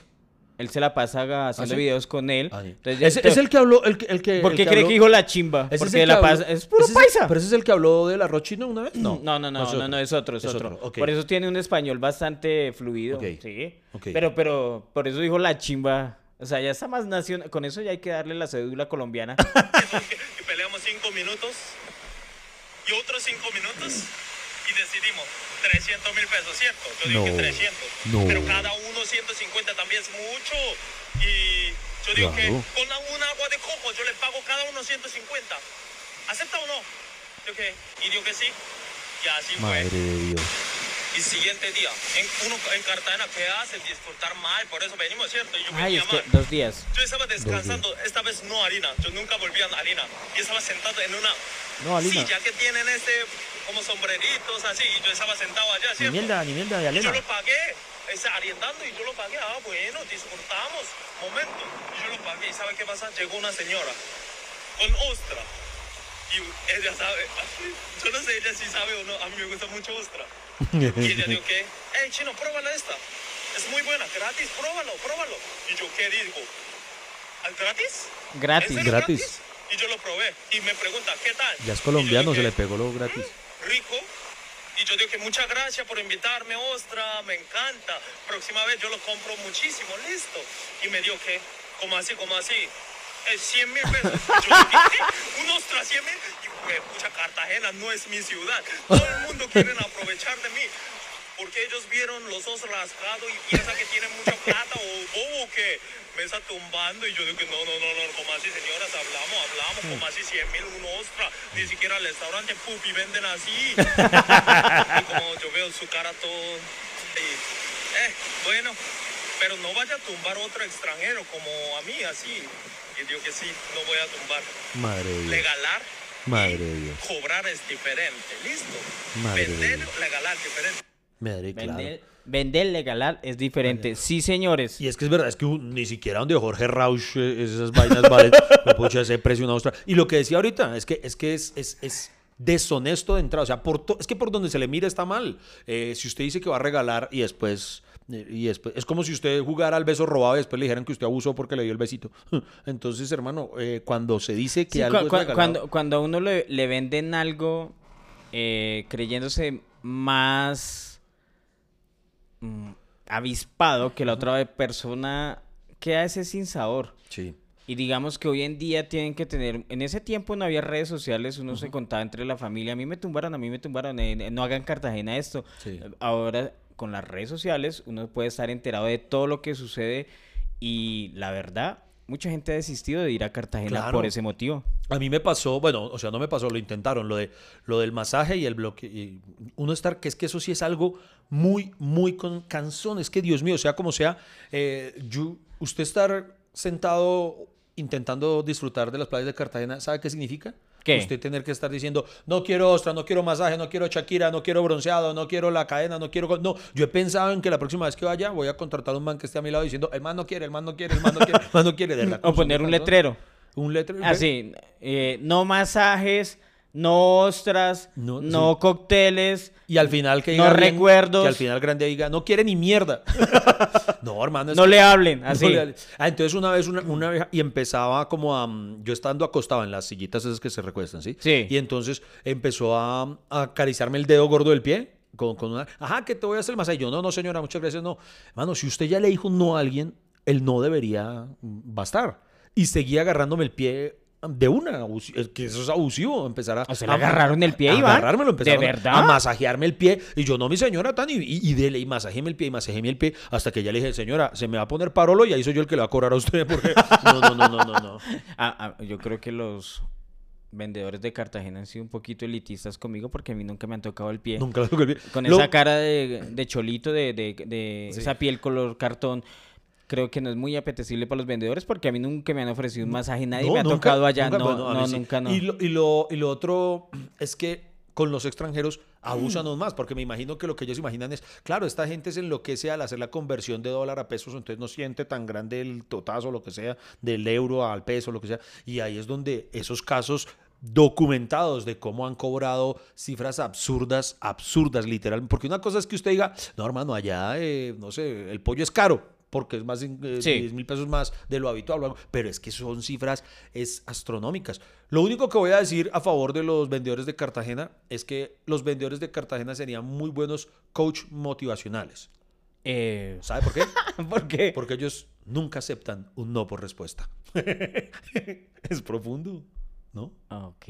A: Él se la pasa haciendo
B: sí?
A: videos con él.
B: Ah, sí.
A: Entonces, ya-
B: es, es el que habló, el el que
A: ¿Por
B: el
A: qué
B: que
A: cree
B: habló-
A: que dijo la chimba?
B: ese es
A: Porque
B: el
A: la pasa, es puro
B: ese
A: paisa.
B: pero ese es el que habló del arroz chino una vez. No,
A: No, no, no,
B: es
A: no,
B: otro.
A: no, es otro, es,
B: Es
A: otro. Por eso tiene un español bastante fluido. Sí.
B: ok.
A: Pero, pero, por eso dijo la chimba. O sea, ya está más nacional. Con eso ya hay que darle la cédula colombiana.
E: y peleamos cinco minutos y otros cinco minutos y decidimos 300 mil pesos, ¿cierto? Yo digo
B: No,
E: que 300.
B: no.
E: Pero cada uno 150 también es mucho. Y yo digo
B: Claro.
E: que con un agua de coco yo le pago cada uno 150. ¿Acepta o no? Yo que, y digo que sí. Y así
B: Madre
E: fue.
B: de Dios.
E: Y siguiente día, en, uno en Cartagena, ¿qué hace? Disfrutar mal, por eso venimos, ¿cierto? Yo
A: Ay,
E: venía
A: es que dos días.
E: Yo estaba descansando, esta vez no harina, yo nunca volví a harina. Y estaba sentado en una
B: No, harina.
E: silla que tienen este, como sombreritos así, y yo estaba sentado allá,
B: Ni
E: ¿cierto?
B: mierda, ni mierda de
E: yo lo pagué, ese, arriendando, y yo lo pagué, ah, bueno, disfrutamos, momento. Y yo lo pagué, y ¿sabe qué pasa? Llegó una señora con ostra. Y ella sabe, yo no sé ella si sabe o no, a mí me gusta mucho ostra. Y ella dijo que, hey chino, pruébala esta. Es muy buena, gratis, pruébalo, pruébalo. Y yo, ¿qué digo? ¿Ah, ¿Gratis?
A: Gratis.
E: ¿En serio
B: Gratis.
E: Y yo lo probé. Y me pregunta, ¿qué tal?
B: Ya es colombiano, se
E: dije,
B: le pegó lo gratis.
E: rico. Y yo digo que muchas gracias por invitarme, ostra, me encanta. Próxima vez yo lo compro muchísimo, listo. Y me dio que, como así, como así, es 100 mil pesos. Yo dije, ¿qué? ¿Un ostra 100 mil? Y pues, pucha, Cartagena no es mi ciudad. Todo el mundo quiere aprovechar de mí. Porque ellos vieron los ojos rasgados y piensan que tienen mucha plata o bobo que me está tumbando. Y yo digo no, no, no, no, como así, señoras, hablamos, hablamos, como así, 100 mil, un ostra. Ni siquiera el restaurante pupi venden así. Y como yo veo su cara todo. y, eh, bueno, pero no vaya a tumbar otro extranjero como a mí, así. Y digo que sí, no voy a tumbar.
B: Madre de Dios.
E: Legalar.
B: Madre de Dios.
E: Cobrar es diferente. ¿Listo?
B: Madre de
E: Vender,
B: Dios.
E: legalar diferente.
B: Madre, claro.
A: Vender, vender legalar es diferente. Sí, señores.
B: Y es que es verdad, es que ni siquiera donde Jorge Rausch eh, esas vainas valen, me pucha ese precio una ostra. Y lo que decía ahorita, es que es, que es, es, es deshonesto de entrada. O sea, por to- es que por donde se le mira está mal. Eh, si usted dice que va a regalar y después, eh, y después. Es como si usted jugara al beso robado y después le dijeran que usted abusó porque le dio el besito. Entonces, hermano, eh, cuando se dice que
A: Sí,
B: algo
A: cu-
B: es regalado-
A: cuando, cuando a uno le, le venden algo eh, creyéndose más mm, avispado que la otra persona, queda ese sin sabor.
B: Sí.
A: Y digamos que hoy en día tienen que tener, en ese tiempo no había redes sociales, uno se contaba entre la familia, a mí me tumbaron, a mí me tumbaron, eh, eh, no hagan Cartagena esto.
B: Sí.
A: Ahora con las redes sociales uno puede estar enterado de todo lo que sucede y la verdad, mucha gente ha desistido de ir a Cartagena
B: Claro.
A: por ese motivo.
B: A mí me pasó, bueno, o sea, no me pasó, lo intentaron, lo de lo del masaje y el bloque. y uno estar, que es que eso sí es algo muy, muy con cansón. Es que Dios mío, sea como sea, eh, yo- usted estar sentado intentando disfrutar de las playas de Cartagena, ¿sabe qué significa?
A: ¿Qué?
B: Usted tener que estar diciendo, no quiero ostra, no quiero masaje, no quiero Shakira, no quiero bronceado, no quiero la cadena, no quiero... go-". No, yo he pensado en que la próxima vez que vaya voy a contratar a un man que esté a mi lado diciendo, el man no quiere, el man no quiere, el man no quiere, el man no quiere. De verdad,
A: O poner un letrero.
B: Un letrero.
A: Así, eh, no masajes, no ostras,
B: No,
A: no,
B: sí.
A: cócteles.
B: Y al final que
A: No
B: diga bien,
A: recuerdos.
B: Que al final grande diga, no quiere ni mierda. no, hermano. es
A: No
B: que-
A: le hablen,
B: no
A: así.
B: Ah, entonces una vez una, una vieja, y empezaba como a... mm, Yo estando acostado en las sillitas esas que se recuestan, ¿sí?
A: Sí.
B: Y entonces empezó a, a acariciarme el dedo gordo del pie. Con, con una... Ajá, que te voy a hacer el masaje. Yo, no, no, señora, muchas gracias, no. Hermano, si usted ya le dijo no a alguien, el no debería mm, bastar. Y seguía agarrándome el pie de una, que eso es abusivo, empezar a...
A: O sea, le
B: a-
A: agarraron el pie,
B: a
A: Iván.
B: agarrármelo, empezaron
A: ¿De verdad?
B: a masajearme el pie, y yo, no, mi señora, tan, y, y, y dele, y el pie, y masajéme el pie, hasta que ya le dije, señora, se me va a poner parolo, y ahí soy yo el que le va a cobrar a usted, porque... No, no, no, no, no, no.
A: Ah, ah, yo creo que los vendedores de Cartagena han sido un poquito elitistas conmigo porque a mí nunca me han tocado el pie.
B: Nunca lo toqué el pie.
A: Con
B: Lo-
A: esa cara de, de cholito, de, de- de
B: Sí.
A: esa piel color cartón, creo que no es muy apetecible para los vendedores porque a mí nunca me han ofrecido un masaje, nadie
B: No,
A: me ha
B: nunca,
A: tocado allá.
B: nunca,
A: no,
B: bueno,
A: no,
B: sí.
A: nunca no.
B: Y lo, y, lo, y lo otro es que con los extranjeros abusan aún más, porque me imagino que lo que ellos imaginan es, claro, esta gente se enloquece al hacer la conversión de dólar a pesos, entonces no siente tan grande el totazo, lo que sea, del euro al peso, lo que sea, y ahí es donde esos casos documentados de cómo han cobrado cifras absurdas, absurdas, literal, porque una cosa es que usted diga, no, hermano, allá, eh, no sé, el pollo es caro, porque es más eh,
A: Sí.
B: 10 mil pesos más de lo habitual, pero es que son cifras es astronómicas. Lo único que voy a decir a favor de los vendedores de Cartagena es que los vendedores de Cartagena serían muy buenos coach motivacionales.
A: Eh,
B: ¿Sabe por qué?
A: ¿Por qué?
B: Porque ellos nunca aceptan un no por respuesta. es profundo, ¿no?
A: Ok,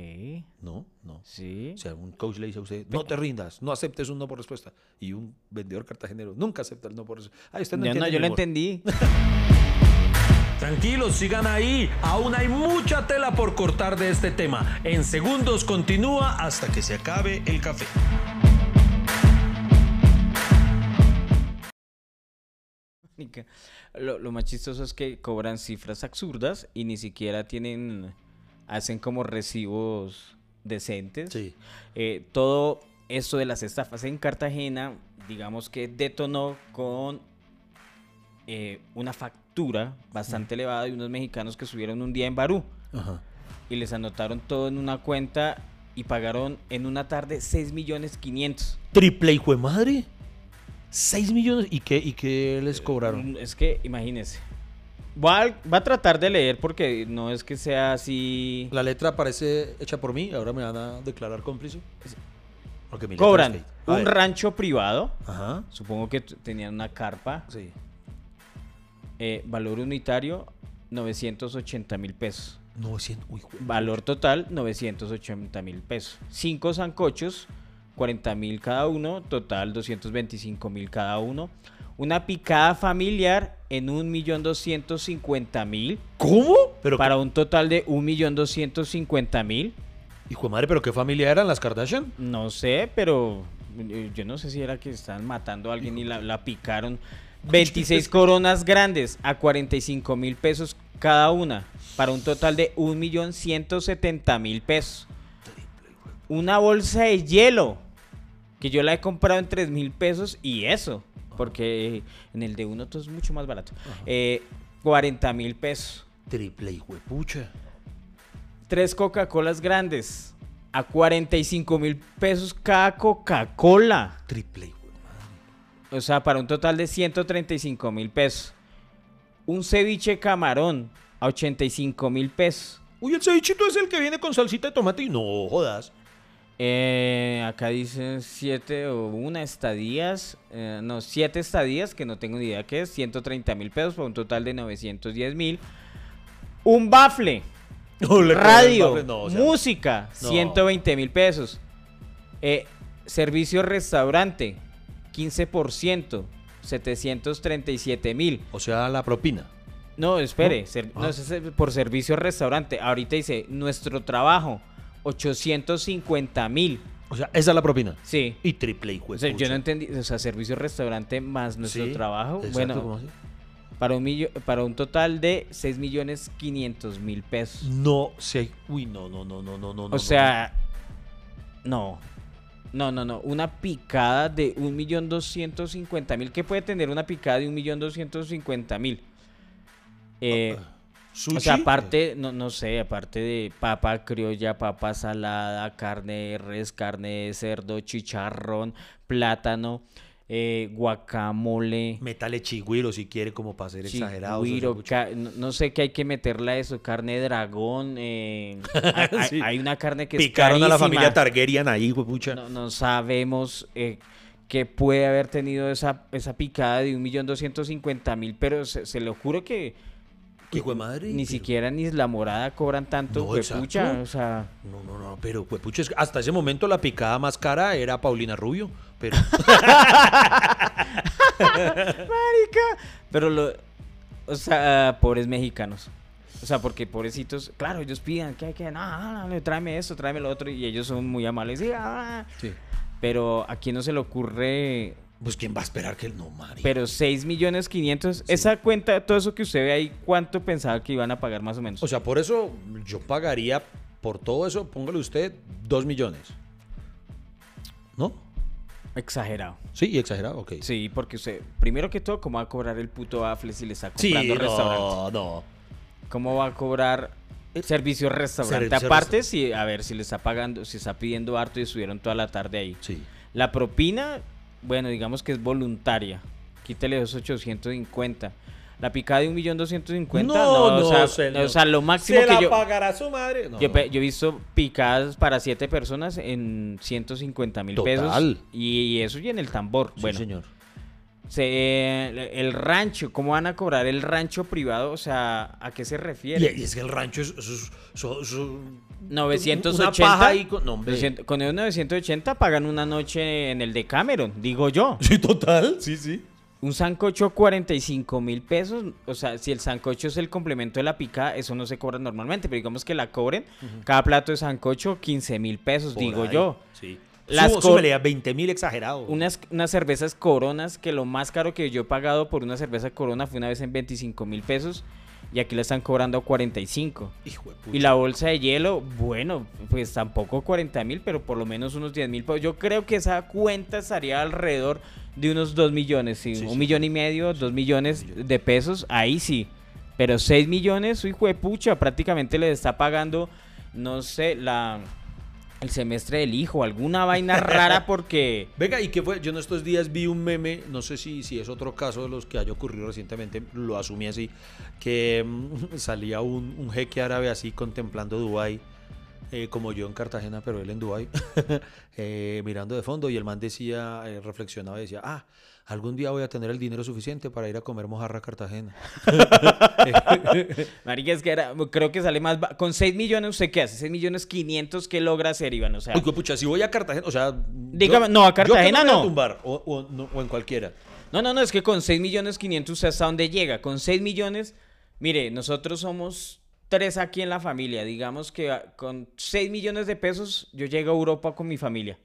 B: No, no.
A: sí.
B: O sea, un coach le dice a usted, no te rindas, no aceptes un no por respuesta. Y un vendedor cartagenero nunca acepta el no por respuesta. Ah, usted no
A: no,
B: entiende
A: yo lo entendí.
C: Tranquilos, sigan ahí. Aún hay mucha tela por cortar de este tema. En segundos continúa hasta que se acabe el café.
A: Lo, lo más chistoso es que cobran cifras absurdas y ni siquiera tienen, hacen como recibos decentes.
B: Sí.
A: Eh, todo esto de las estafas en Cartagena, digamos que detonó con eh, una factura bastante elevada de unos mexicanos que subieron un día en Barú
B: Ajá.
A: y les anotaron todo en una cuenta y pagaron en una tarde 6 millones 500.
B: Triple hijo de madre. 6 millones. ¿Y qué, y qué les cobraron?
A: Mm, Es que, imagínense. Voy a, tratar de leer porque no es que sea así.
B: La letra parece hecha por mí. Ahora me van a declarar cómplice. Porque mi
A: Cobran un
B: ver.
A: rancho privado.
B: Ajá.
A: Supongo que tenían una carpa.
B: Sí.
A: eh, valor unitario, 980 mil pesos.
B: 900. Uy, jue-
A: Valor total, 980 mil pesos. Cinco zancochos, 40 mil cada uno. Total, 225 mil cada uno. Una picada familiar en 1.250.000
B: ¿Cómo? Pero
A: para un total de 1.250.000.
B: Hijo de madre, ¿pero qué familia eran las Kardashian?
A: No sé, pero eh, yo no sé si era que estaban matando a alguien y la, la picaron. 26 coronas grandes a 45 mil pesos cada una, para un total de 1.170.000 pesos. Una bolsa de hielo, que yo la he comprado en 3 mil pesos y eso, porque en el de uno todo es mucho más barato. Eh, 40 mil pesos.
B: Triple hijo de pucha.
A: Tres Coca-Colas grandes a 45 mil pesos cada Coca-Cola.
B: Triple madre.
A: O sea, para un total de 135 mil pesos. Un ceviche camarón a 85 mil pesos.
B: Uy, el cevichito es el que viene con salsita de tomate y no jodas.
A: Eh, acá dicen siete o una estadías. eh, no, siete estadías, que no tengo ni idea qué es. 130 mil pesos para un total de 910 mil. Un bafle.
B: No,
A: Radio,
B: bafle, no, o sea,
A: música,
B: no.
A: 120 mil pesos. Eh, servicio restaurante, 15%, 737 mil.
B: O sea, la propina.
A: No, espere, ser-
B: Ah.
A: es por servicio restaurante. Ahorita dice, nuestro trabajo, 850 mil.
B: O sea, esa es la propina.
A: Sí.
B: Y triple hijo
A: O sea, yo no entendí, o sea, servicio restaurante más nuestro
B: Sí,
A: trabajo.
B: exacto,
A: bueno,
B: ¿cómo así?
A: para un, millo- para un total de 6 millones 500 mil pesos.
B: No sé. Uy, no, no, no, no, no, no.
A: O sea, no. No, no, no. Una picada de 1.250.000. ¿Qué puede tener una picada de 1.250.000? Eh, o sea, aparte, no, no sé, aparte de papa criolla, papa salada, carne de res, carne de cerdo, chicharrón, plátano, eh, guacamole.
B: Métale chigüiro si quiere, como para ser exagerado.
A: Chigüiro, no, no sé qué hay que meterle a eso, carne de dragón. eh, hay, hay-
B: Sí.
A: hay una carne que es
B: Picaron a la familia Targaryen ahí, hijo de pucha.
A: No, no sabemos eh, qué puede haber tenido esa, esa picada de 1.250.000, pero se, se lo juro que,
B: Que hijo de madre.
A: Ni
B: pero-
A: siquiera ni la morada cobran tanto,
B: No,
A: huepucha, o sea...
B: No, no, no, pero pucha, es que hasta ese momento la picada más cara era Paulina Rubio, pero
A: Marica. Pero lo. O sea, pobres mexicanos. O sea, porque pobrecitos, claro, ellos pidan que hay que, no, tráeme esto, tráeme lo otro, y ellos son muy amables. sí, ah.
B: sí.
A: Pero aquí no se le ocurre.
B: Pues quién va a esperar que él no, Mari.
A: Pero 6 millones 500, esa cuenta, todo eso que usted ve ahí, ¿cuánto pensaba que iban a pagar más o menos?
B: O sea, por eso yo pagaría por todo eso, póngale usted, dos millones. ¿No?
A: Exagerado.
B: Sí, exagerado, ok.
A: Sí, porque usted, primero que todo, ¿cómo va a cobrar el puto Afle si le está
B: Sí,
A: comprando restaurante?
B: no, no.
A: ¿Cómo va a cobrar el servicio restaurante?
B: Servicio
A: Aparte, si, a ver, si le está pagando, si está pidiendo harto y estuvieron toda la tarde ahí.
B: Sí.
A: La propina, bueno, digamos que es voluntaria. Quítale esos 850. La picada de 1.250.000, no,
B: No,
A: o, sea,
B: no, se-
A: o sea, lo máximo
B: ¿Se
A: que
B: la
A: yo...
B: pagará su madre? No,
A: Yo,
B: no.
A: pe- yo he visto picadas para siete personas en 150 mil pesos.
B: Total.
A: Y eso y en el tambor.
B: Sí,
A: bueno,
B: señor.
A: se- el rancho, ¿cómo van a cobrar el rancho privado? O sea, ¿a qué se
B: Y,
A: refiere?
B: y es que el rancho es...
A: 980.
B: Una paja ahí con... No, hombre.
A: 200 con esos 980 pagan una noche en el de Cameron, digo yo.
B: Sí, total. Sí, sí.
A: Un sancocho 45 mil pesos. O sea, si el sancocho es el complemento de la picada, eso no se cobra normalmente. Pero digamos que la cobren. Cada plato de sancocho 15 mil pesos,
B: Por
A: digo
B: ahí,
A: yo.
B: Sí.
A: Las
B: Las
A: cor-
B: 20 mil exagerado.
A: Unas, unas cervezas coronas, que lo más caro que yo he pagado por una cerveza corona fue una vez en 25 mil pesos. Y aquí la están cobrando a 45.
B: Hijo de pucha.
A: Y la bolsa de hielo, bueno, pues tampoco 40 mil, pero por lo menos unos 10 mil. Yo creo que esa cuenta estaría alrededor de unos 2 millones, sí,
B: Sí,
A: un
B: sí.
A: millón y medio, 2 millones de pesos, ahí sí. Pero 6 millones, su hijo de pucha, prácticamente le está pagando, no sé, la el semestre del hijo, alguna vaina rara porque...
B: Venga, ¿y qué fue? Yo en estos días vi un meme, no sé si, si es otro caso de los que haya ocurrido recientemente, lo asumí así, que mm, salía un, un jeque árabe así contemplando Dubái, eh, como yo en Cartagena, pero él en Dubái, eh, mirando de fondo, y el man decía, eh, reflexionaba y decía, ah, algún día voy a tener el dinero suficiente para ir a comer mojarra a Cartagena.
A: Marica, es que era, creo que sale más... Con 6 millones, ¿usted qué hace? 6 millones 500, ¿qué logra hacer, Iván? O sea...
B: Uy, pucha, si voy a Cartagena, o sea...
A: Dígame, no, a
B: yo
A: Cartagena
B: voy a
A: no.
B: tumbar, o, o no- o en cualquiera.
A: No, no, no, es que con 6 millones 500 usted hasta dónde llega. Con 6 millones, mire, nosotros somos tres aquí en la familia. Digamos que ah, con 6 millones de pesos yo llego a Europa con mi familia.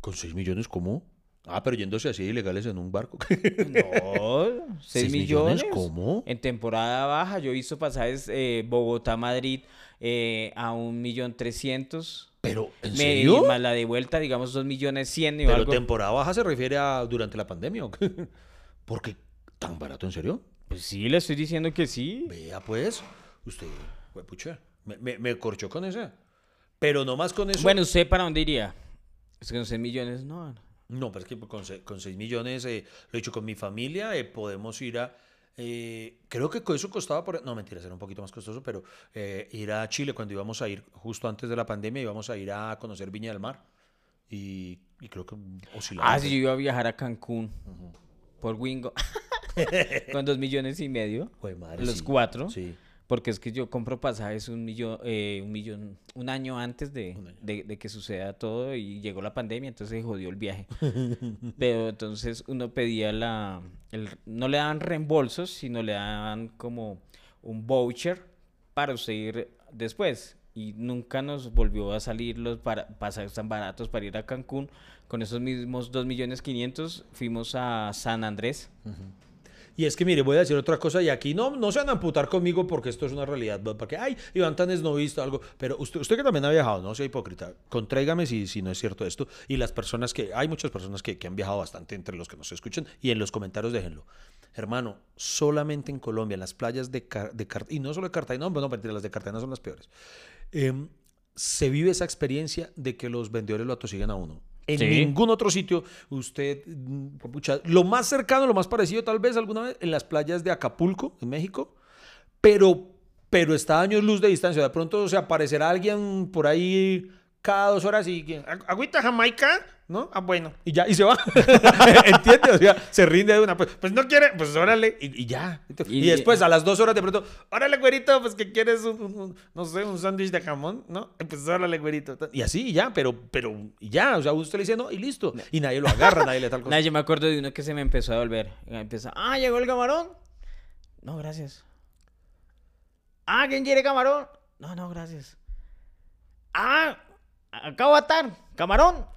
B: ¿Con 6 millones cómo? Ah, pero yéndose así ilegales en un barco.
A: No, 6
B: ¿Seis
A: millones.
B: millones? ¿Cómo?
A: En temporada baja yo he visto pasajes eh, Bogotá-Madrid eh, a un millón trescientos.
B: Pero, ¿en
A: Me-
B: serio?
A: Más la de vuelta, digamos, 2 millones 100 y
B: Pero
A: algo.
B: temporada baja se refiere a durante la pandemia. ¿o qué? ¿Por qué tan barato, en serio?
A: Pues sí, le estoy diciendo que sí.
B: Vea, pues, usted, pucha, me, me, me corchó con esa. Pero no más con eso.
A: Bueno, ¿usted para dónde iría? Es que con 6 millones, no. No.
B: Pero es que con, con 6 millones, eh, lo he dicho con mi familia, eh, podemos ir a. eh, creo que eso costaba, por, no mentira, era un poquito más costoso, pero eh, ir a Chile cuando íbamos a ir, justo antes de la pandemia, íbamos a ir a conocer Viña del Mar. Y, y creo que oscilaba.
A: Ah, sí, yo iba a viajar a Cancún por Wingo con dos millones y medio.
B: Jue madre,
A: los
B: sí,
A: cuatro.
B: Sí.
A: Porque es que yo compro pasajes un millón, eh, un millón, un año antes de,
B: año.
A: de- de que suceda todo y llegó la pandemia, entonces se jodió el viaje. Pero entonces uno pedía la, el- no le daban reembolsos, sino le daban como un voucher para usted ir después. Y nunca nos volvió a salir los para- pasajes tan baratos para ir a Cancún. Con esos mismos 2 millones 500 fuimos a San Andrés.
B: Y es que, mire, voy a decir otra cosa y aquí no, no se van a amputar conmigo porque esto es una realidad, porque, ay, Iván tan esnovista algo, pero usted, usted que también ha viajado, no sea hipócrita, contráigame si, si no es cierto esto, y las personas que, hay muchas personas que, que han viajado bastante entre los que nos escuchan, y en los comentarios déjenlo. Hermano, solamente en Colombia, en las playas de, de Cartagena, y no solo de Cartagena, no, mentira, las de Cartagena son las peores, em, se vive esa experiencia de que los vendedores lo atosiguen a uno. En
A: Sí.
B: ningún otro sitio, usted, mm, pucha, lo más cercano, lo más parecido tal vez alguna vez, en las playas de Acapulco, en México, pero, pero está a años luz de distancia. De pronto se aparecerá alguien por ahí cada dos horas y que, "Agu- agüita jamaica, ¿no? Ah, bueno. Y ya, y se va. ¿Entiendes? O sea, se rinde de una. Pues, pues no quiere, pues órale, y, y ya. Y,
A: Y-
B: después, a las dos horas de pronto, órale, güerito, pues que quieres un, un- un- no sé, un sándwich de jamón, ¿no? Pues órale, güerito. Y así, y ya, pero, pero, y ya. O sea, usted le dice no, y listo. Y nadie lo agarra, nadie le tal cosa.
A: Nada, yo me acuerdo de uno que se me empezó a devolver. Empezó, ah, llegó el camarón. No, gracias. Ah, ¿quién quiere camarón? No, no, gracias. Ah, acabo de atar. Camarón.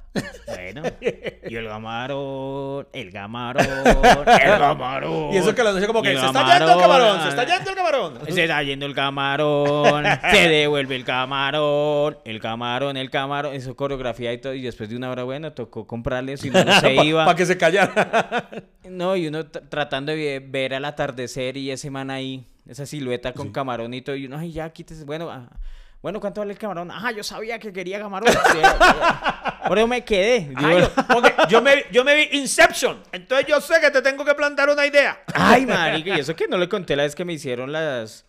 A: Bueno, y el camarón, el camarón, el camarón.
B: Y eso que la noche como que se está yendo el camarón, se está yendo el camarón.
A: Se está yendo el camarón, se devuelve el camarón, el camarón, el camarón, eso coreografía y todo, y después de una hora, bueno, tocó comprarle, si no, no se iba.
B: Para que se callara.
A: No, y uno tratando de ver al atardecer y ese man ahí, esa silueta con camarón y todo, y uno, ay, ya, quítese, bueno, ah, bueno, ¿cuánto vale el camarón? Ah, yo sabía que quería camarón. Sí, Por eso me quedé.
B: Ah, yo, porque yo me, yo me vi Inception, entonces yo sé que te tengo que plantar una idea.
A: Ay, marica, y eso que no le conté la vez que me hicieron las,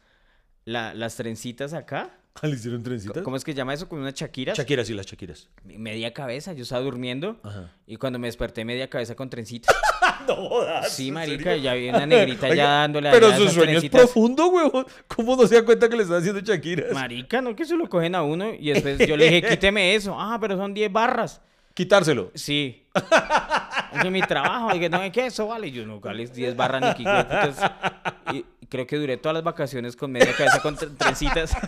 A: la- las trencitas acá.
B: ¿Le hicieron trencitas?
A: ¿Cómo es que se llama eso? Con unas chaquiras.
B: Shakira, sí, las Shakiras.
A: media cabeza, yo estaba durmiendo
B: Ajá.
A: y cuando me desperté media cabeza con trencitas.
B: No jodas.
A: Sí,
B: ¿en
A: marica, ya vi una negrita
B: Oiga,
A: ya dándole
B: Pero
A: allá
B: su sueño es profundo, huevón. ¿Cómo no se da cuenta que le están haciendo Shakira?
A: Marica, no que se lo cogen a uno y después yo le dije, quíteme eso. Ah, pero son 10 barras.
B: Quitárselo.
A: Sí. Es mi trabajo. Dije, no, ¿qué eso vale? Yo no, vale 10 barras ni que. Y y creo que duré todas las vacaciones con media cabeza con tre- trencitas.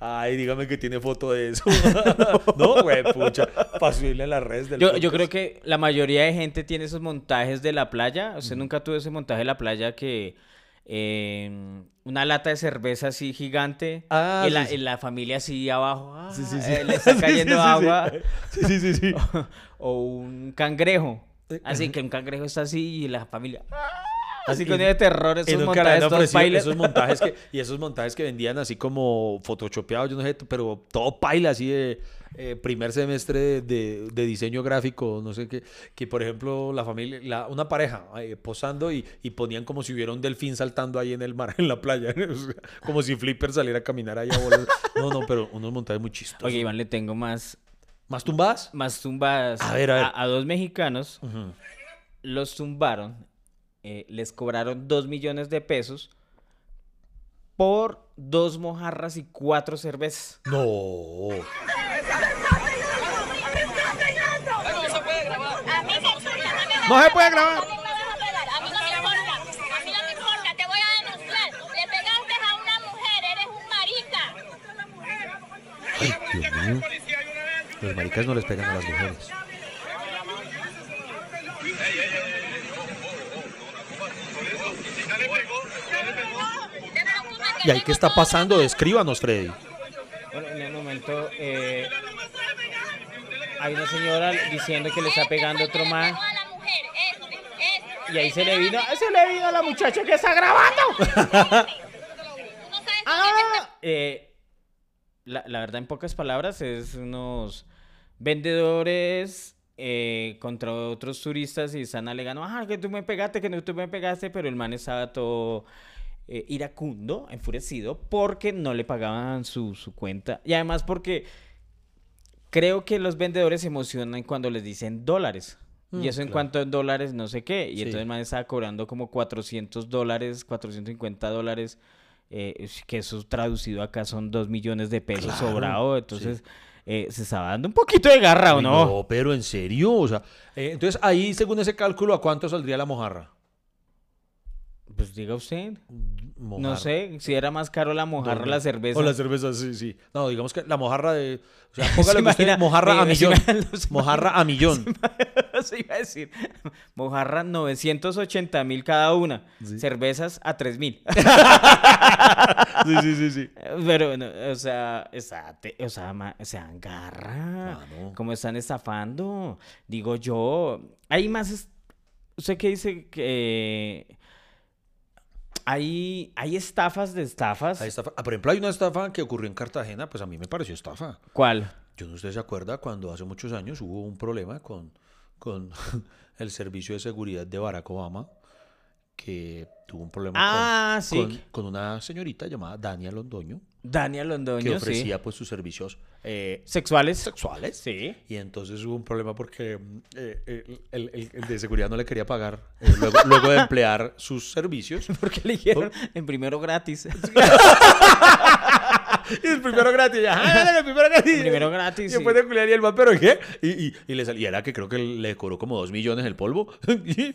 B: Ay, dígame que tiene foto de eso. no, güey, pucha. Para subirle a las redes del
A: Yo, yo creo que la mayoría de gente tiene esos montajes de la playa. Usted nunca tuvo ese montaje de la playa que eh, una lata de cerveza así gigante
B: Ah,
A: y, la,
B: sí,
A: y la familia así abajo. ah,
B: Sí,
A: eh, le está cayendo agua.
B: Sí, sí, sí. sí.
A: o un cangrejo.
B: Eh,
A: Así que un cangrejo está así y la familia. Así
B: Y-
A: con de terror, esos montajes
B: ofrecido esos que y esos montajes que vendían así como photoshopeados, yo no sé, pero todo paila así de eh, primer semestre de, de- de diseño gráfico, no sé qué, que por ejemplo la familia, la- una pareja eh, posando y, y ponían como si hubiera un delfín saltando ahí en el mar, en la playa, como si Flipper saliera a caminar ahí a bolas. No, no, pero unos montajes muy chistosos.
A: Oye, Iván, le tengo más,
B: ¿Más tumbadas?
A: más tumbadas.
B: A ver, a ver.
A: A, a dos mexicanos los tumbaron, eh, les cobraron dos millones de pesos por dos mojarras y cuatro cervezas.
B: No.
F: No
B: se puede grabar.
F: A mí no me importa. A mí no me importa. Te voy a denunciar. Le pegaste a una mujer. Eres un marica.
B: Ay, Dios mío. Los maricas no les pegan a las mujeres. ¿Y ahí qué está pasando? Descríbanos, Freddy.
A: Bueno, en el momento eh, hay una señora diciendo que le está pegando otro
F: este.
A: Y ahí se le vino, se le vino a la muchacha que está grabando. Ah, eh, la, la verdad, en pocas palabras, es unos vendedores eh, contra otros turistas y están alegando, ah, que tú me pegaste, que no tú me pegaste, pero el man estaba todo eh, iracundo, enfurecido, porque no le pagaban su, su cuenta. Y además porque creo que los vendedores se emocionan cuando les dicen dólares.
B: Mm,
A: y eso en cuanto a dólares, no sé qué. Y
B: Sí.
A: entonces el man estaba cobrando como 400 dólares, 450 dólares. Eh, que eso traducido acá son 2 millones de pesos
B: Claro,
A: sobrado. Entonces eh, se estaba dando un poquito de garra, ¿o
B: Uy,
A: no?
B: pero en serio, o sea, eh, entonces ahí, según ese cálculo, ¿a cuánto saldría la mojarra?
A: Pues diga usted. No
B: Mojarra.
A: sé, si era más caro la mojarra o la cerveza.
B: O la cerveza, sí, sí. No, digamos que la mojarra de. O sea, póngale que usted
A: imagina-
B: mojarra a
A: eh, se
B: millón.
A: los-
B: Mojarra a millón.
A: Eso iba a decir. Mojarra 980 mil cada una. Cervezas a 3 mil.
B: Sí, sí, sí, sí.
A: Pero, bueno, o sea, esa te- o sea, ma- se agarra.
B: Claro.
A: ¿Cómo están estafando? Digo yo, hay más... ¿Usted qué dice que... Hay, hay estafas de estafas?
B: Hay estafa- ah, por ejemplo, hay una estafa que ocurrió en Cartagena, pues a mí me pareció estafa.
A: ¿Cuál?
B: Yo no sé si usted se acuerda cuando hace muchos años hubo un problema con, con el servicio de seguridad de Barack Obama, que tuvo un problema
A: Ah,
B: con,
A: sí.
B: con- con una señorita llamada Dania Londoño.
A: Daniel
B: que
A: Londoño, sí.
B: ofrecía pues sus servicios eh,
A: ¿Sexuales?
B: sexuales.
A: Sí.
B: Y entonces hubo un problema porque mm, eh, el, el- el- el de seguridad no le quería pagar eh, luego, luego de emplear sus servicios.
A: Porque le dijeron en primero gratis.
B: Y el primero gratis, ya, "Ah, el primero gratis.
A: El primero gratis,
B: Y
A: sí.
B: después de culiar y el man, ¿pero qué? Y, y, y le salía, era que creo que le cobró como dos millones el polvo. y,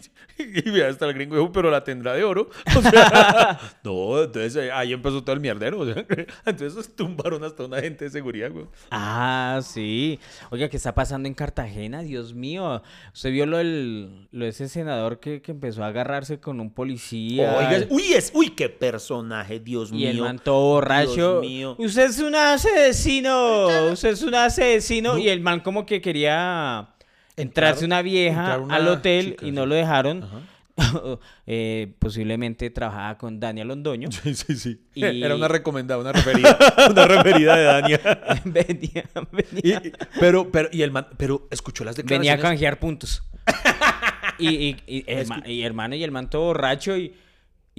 B: y hasta el gringo dijo, pero la tendrá de oro. O sea, no, entonces eh, ahí empezó todo el mierdero. O sea, entonces tumbaron hasta una gente de seguridad, güey.
A: Ah, sí. Oiga, ¿qué está pasando en Cartagena? Dios mío. ¿Usted vio lo, del, lo de ese senador que, que empezó a agarrarse con un policía?
B: Oiga, uy, es, uy, qué personaje, Dios
A: y
B: mío.
A: el man todo borracho.
B: Dios mío.
A: Usted es un asesino. Usted es un asesino. Y el man como que quería entrarse una vieja
B: entrar una
A: al hotel
B: chica,
A: y
B: sí.
A: no lo dejaron. Eh, posiblemente trabajaba con Daniel Londoño.
B: Sí, sí, sí.
A: Y-
B: Era una recomendada, una referida. una referida de Dania.
A: venía, venía,
B: y- pero, pero, y el man, pero escuchó las
A: venía a
B: declaraciones.
A: canjear puntos. y, y, y, el ma- y hermano y el man todo borracho y,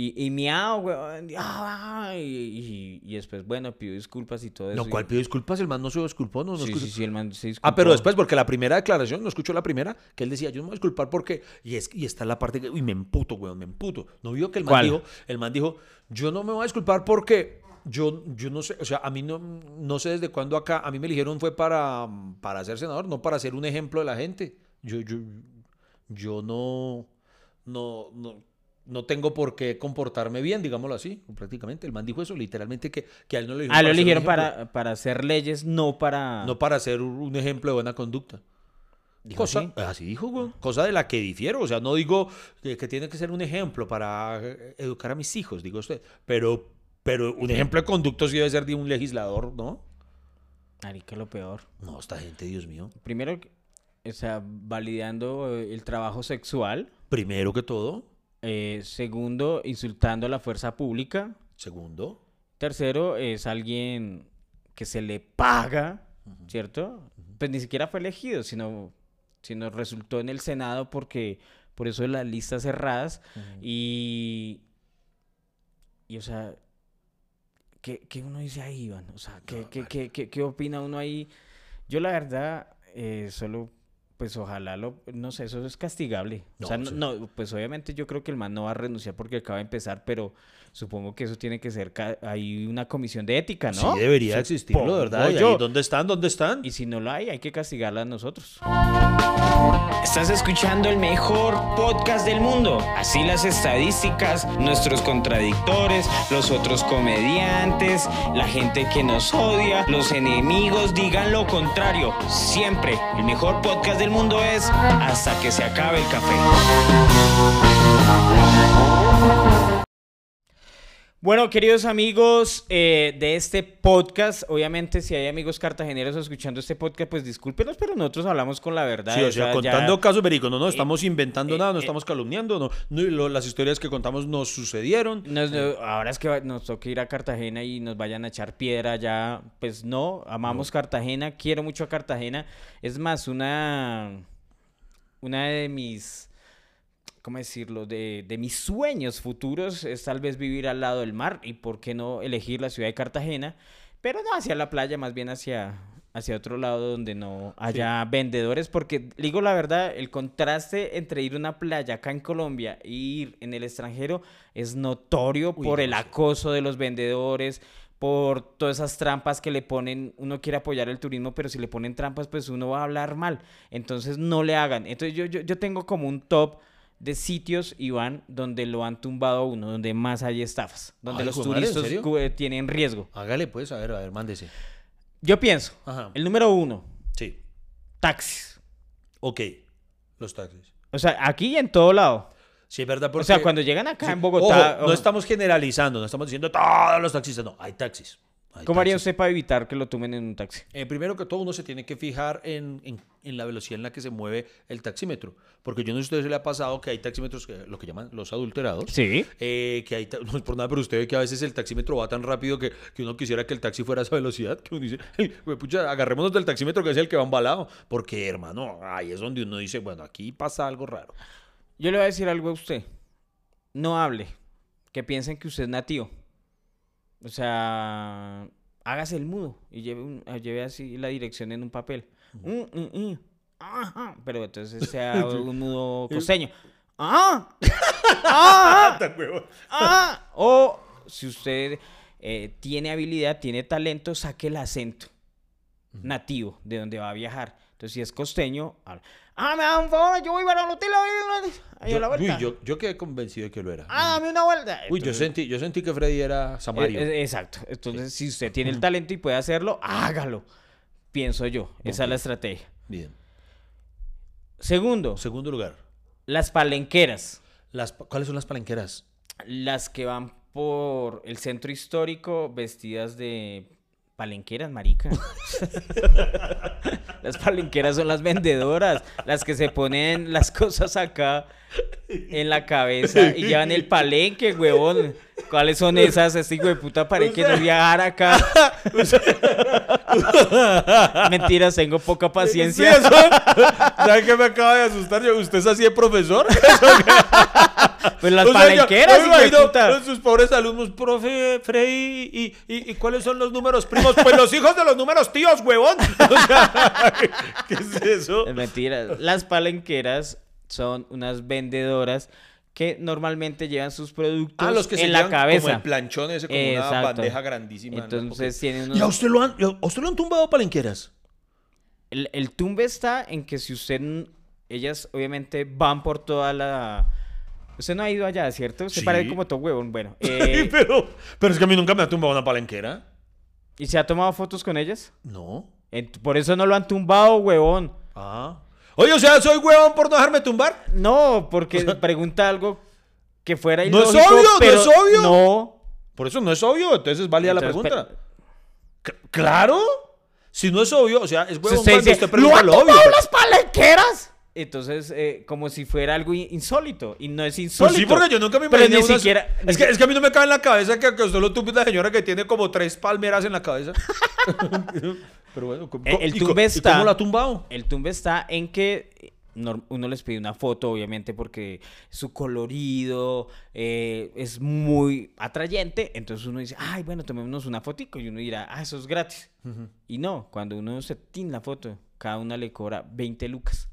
A: y, y miau, weón, y, ah, y, y- después, bueno, pidió disculpas y todo eso.
B: No, ¿cuál pidió disculpas? El man no se disculpó, no, no
A: Sí, sí, sí, el man se
B: Ah, pero
A: disculpó.
B: después, porque la primera declaración, no escuchó la primera, que él decía, yo no me voy a disculpar porque, y, es, y está la parte que, uy, me emputo, weón, me emputo. ¿No vio que el man
A: ¿Cuál?
B: dijo, el man dijo, yo no me voy a disculpar porque yo, yo no sé, o sea, a mí no, no sé desde cuándo acá, a mí me eligieron fue para, para ser senador, no para ser un ejemplo de la gente. Yo, yo, yo no, no, no, no tengo por qué comportarme bien, digámoslo así, prácticamente. El man dijo eso, literalmente, que, que a él no le
A: Ah, lo eligieron para, para hacer leyes, no para...
B: No para ser un ejemplo de buena conducta.
A: ¿Dijo
B: Cosa,
A: así?
B: así dijo, güey. Cosa de la que difiero. O sea, no digo que, que tiene que ser un ejemplo para eh, educar a mis hijos, digo usted. Pero, pero un ejemplo de conducto sí debe ser de un legislador, ¿no?
A: Marica, lo peor.
B: No, esta gente, Dios mío.
A: Primero, o sea, validando el trabajo sexual.
B: Primero que todo.
A: Eh, segundo, insultando a la fuerza pública.
B: Segundo.
A: Tercero, es alguien que se le paga, ¿cierto? Pues ni siquiera fue elegido, sino, sino resultó en el Senado porque por eso las listas cerradas. Y, y, o sea, ¿qué, qué uno dice ahí, Iván? O sea, ¿qué, qué, qué, qué- qué opina uno ahí? Yo la verdad, eh, solo, pues ojalá lo, no sé, eso es castigable. o
B: No,
A: sea, no,
B: sí.
A: no, pues obviamente yo creo que el man no va a renunciar porque acaba de empezar, pero supongo que eso tiene que ser, ca- hay una comisión de ética, ¿no?
B: Sí, debería existirlo, ¿verdad? ¿Y ahí. ¿Dónde están? ¿Dónde están?
A: Y si no lo hay, hay que castigarla a nosotros. Estás escuchando el mejor podcast del mundo. Así las estadísticas, nuestros contradictores, los otros comediantes, la gente que nos odia, los enemigos digan lo contrario. Siempre el mejor podcast del mundo es hasta que se acabe el café. Bueno, queridos amigos eh, de este podcast, obviamente si hay amigos cartageneros escuchando este podcast, pues discúlpenos, pero nosotros hablamos con la verdad.
B: Sí, o sea,
A: ya-
B: contando casos verídicos, no, no estamos inventando
A: eh,
B: nada, no
A: eh,
B: estamos calumniando, no, no, lo- las historias que contamos nos sucedieron.
A: nos- no, ahora es que va- nos toca ir a Cartagena y nos vayan a echar piedra ya, pues no, amamos Cartagena, quiero mucho a Cartagena. Es más, una, una de mis, ¿cómo decirlo? De, de mis sueños futuros es tal vez vivir al lado del mar y por qué no elegir la ciudad de Cartagena, pero no hacia la playa, más bien hacia, hacia otro lado donde no haya vendedores, porque digo la verdad, el contraste entre ir a una playa acá en Colombia e ir en el extranjero es notorio
B: Uy,
A: por
B: no,
A: el
B: sí.
A: acoso de los vendedores, por todas esas trampas que le ponen, uno quiere apoyar el turismo, pero si le ponen trampas, pues uno va a hablar mal. Entonces no le hagan. Entonces yo, yo, yo tengo como un top de sitios, Iván, donde lo han tumbado a uno, donde más hay estafas, donde
B: Ay,
A: los
B: hijo de madre, ¿en
A: turistas eh, tienen riesgo.
B: Hágale pues, a ver, a ver, mándese.
A: Yo pienso,
B: Ajá.
A: el número uno,
B: Sí.
A: taxis.
B: Ok. Los taxis.
A: O sea, aquí y en todo lado.
B: Sí, es verdad.
A: O
B: Porque...
A: sea, cuando llegan acá
B: Sí,
A: en Bogotá...
B: ojo, no estamos generalizando, no estamos diciendo todos los taxistas, no, hay taxis. Hay
A: ¿Cómo haría usted para evitar que lo tomen en un taxi?
B: Eh, primero que todo, uno se tiene que fijar en, en- en la velocidad en la que se mueve el taxímetro. Porque yo no sé si a usted se le ha pasado que hay taxímetros, que, lo que llaman los adulterados.
A: Sí.
B: eh, que hay, no es por nada, pero usted ve que a veces el taxímetro va tan rápido que, que uno quisiera que el taxi fuera a esa velocidad. Que uno dice, "Ey, güey, pucha, agarrémonos del taxímetro que es el que va embalado. Porque, hermano, ahí es donde uno dice, bueno, aquí pasa algo raro.
A: Yo le voy a decir algo a usted. No hable. Que piensen que usted es nativo. O sea, hágase el mudo y lleve, un- ah, lleve así la dirección en un papel. Mm, mm, mm. Ajá. Pero entonces sea un mudo costeño. ¡Ah! ¡Ah! ¡Ah! O si usted eh, tiene habilidad, tiene talento, saque el acento nativo de donde va a viajar. Entonces, si es costeño, habla, ah, me da un favor, yo voy para ahí a
B: Yo,
A: la
B: uy,
A: vuelta.
B: yo, yo quedé convencido de que lo era.
A: Ah, dame una vuelta.
B: Uy, yo
A: Entonces,
B: sentí, yo sentí que Freddy era Samario.
A: eh, eh, exacto. Entonces, si usted tiene el talento y puede hacerlo, hágalo. Pienso yo. Esa es la estrategia.
B: Bien.
A: Segundo,
B: Segundo lugar.
A: las palenqueras.
B: Las, ¿Cuáles son las palenqueras?
A: Las que van por el centro histórico vestidas de palenqueras, marica. las palenqueras son las vendedoras, las que se ponen las cosas acá en la cabeza y llevan el palenque, huevón. ¿Cuáles son esas? Este hijo de puta pared que no viajar acá. Mentiras, tengo poca paciencia.
B: ¿Sabe qué me acaba de asustar? Yo, ¿Usted es así de profesor?
A: Pues las
B: O sea, yo-
A: palenqueras,
B: yo me imagino
A: puta.
B: a sus pobres alumnos, profe Freddy, ¿y, y, y cuáles son los números primos? Pues los hijos de los números tíos, huevón. O sea, ¿Qué es eso?
A: Es mentira. Las palenqueras son unas vendedoras que normalmente llevan sus productos
B: Ah, los que se
A: en la cabeza.
B: como el planchón ese, como una bandeja grandísima.
A: Entonces tienen unos...
B: ¿Y a usted lo han, a usted lo han tumbado palenqueras?
A: El, el tumbe está en que si usted... Ellas obviamente van por toda la... Usted no ha ido allá, ¿cierto?
B: Sí.
A: parece como todo huevón. Bueno, eh,
B: pero, pero es que a mí nunca me ha tumbado una palenquera.
A: ¿y se ha tomado fotos con ellas?
B: No.
A: Ent- por eso no lo han tumbado, huevón.
B: Ah. Oye, o sea, soy huevón por no dejarme tumbar.
A: No, porque pregunta algo que fuera
B: No es
A: ilógico,
B: obvio, no
A: pero
B: es obvio.
A: No.
B: Por eso no es obvio, entonces es válida la
A: Entonces,
B: pregunta. C- claro. Si no es obvio, o sea, es huevón
A: Usted
B: cuando
A: dice,
B: usted pregunta lo obvio.
A: tumbado
B: pero-
A: las palenqueras? Entonces, eh, como si fuera algo in- insólito. Y no es insólito.
B: Pues sí, porque yo nunca me
A: Pero
B: imaginé
A: ni
B: unas-
A: siquiera...
B: Es que, es que a mí no me cabe en la cabeza que, que usted lo tumbe una señora que tiene como tres palmeras en la cabeza. Pero bueno, ¿cómo-
A: el
B: ¿y
A: está-
B: cómo la ha tumbado?
A: El tumbe está en que uno les pide una foto, obviamente, porque su colorido eh, es muy atrayente. Entonces uno dice, ay, bueno, tomémonos una fotico. Y uno dirá, ah, eso es gratis. Y no, cuando uno se tiene la foto, cada una le cobra 20 lucas.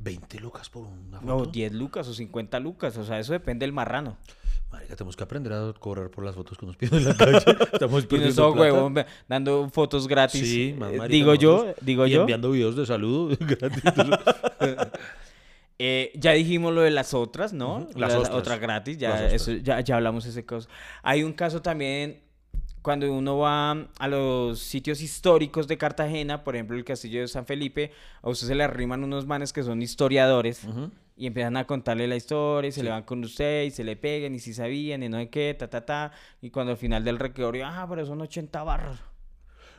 B: 20 lucas por una
A: No,
B: foto.
A: 10 lucas o 50 lucas. O sea, eso depende del marrano.
B: Marica, tenemos que aprender a cobrar por las fotos que nos piden en la calle. Estamos
A: Y no
B: perdiendo
A: huevón dando fotos gratis.
B: Sí, más
A: Eh,
B: marica,
A: digo yo, digo
B: y
A: yo.
B: enviando videos de salud gratis.
A: Eh, ya dijimos lo de las otras, ¿no?
B: Las
A: otras gratis, ya, eso, ya, ya hablamos de ese caso. Hay un caso también cuando uno va a los sitios históricos de Cartagena, por ejemplo el castillo de San Felipe, a usted se le arriman unos manes que son historiadores y empiezan a contarle la historia y se le van con usted y se le pegan y si sabían y no sé qué, ta, ta, ta. Y cuando al final del recorrido, ah, pero son 80 barras.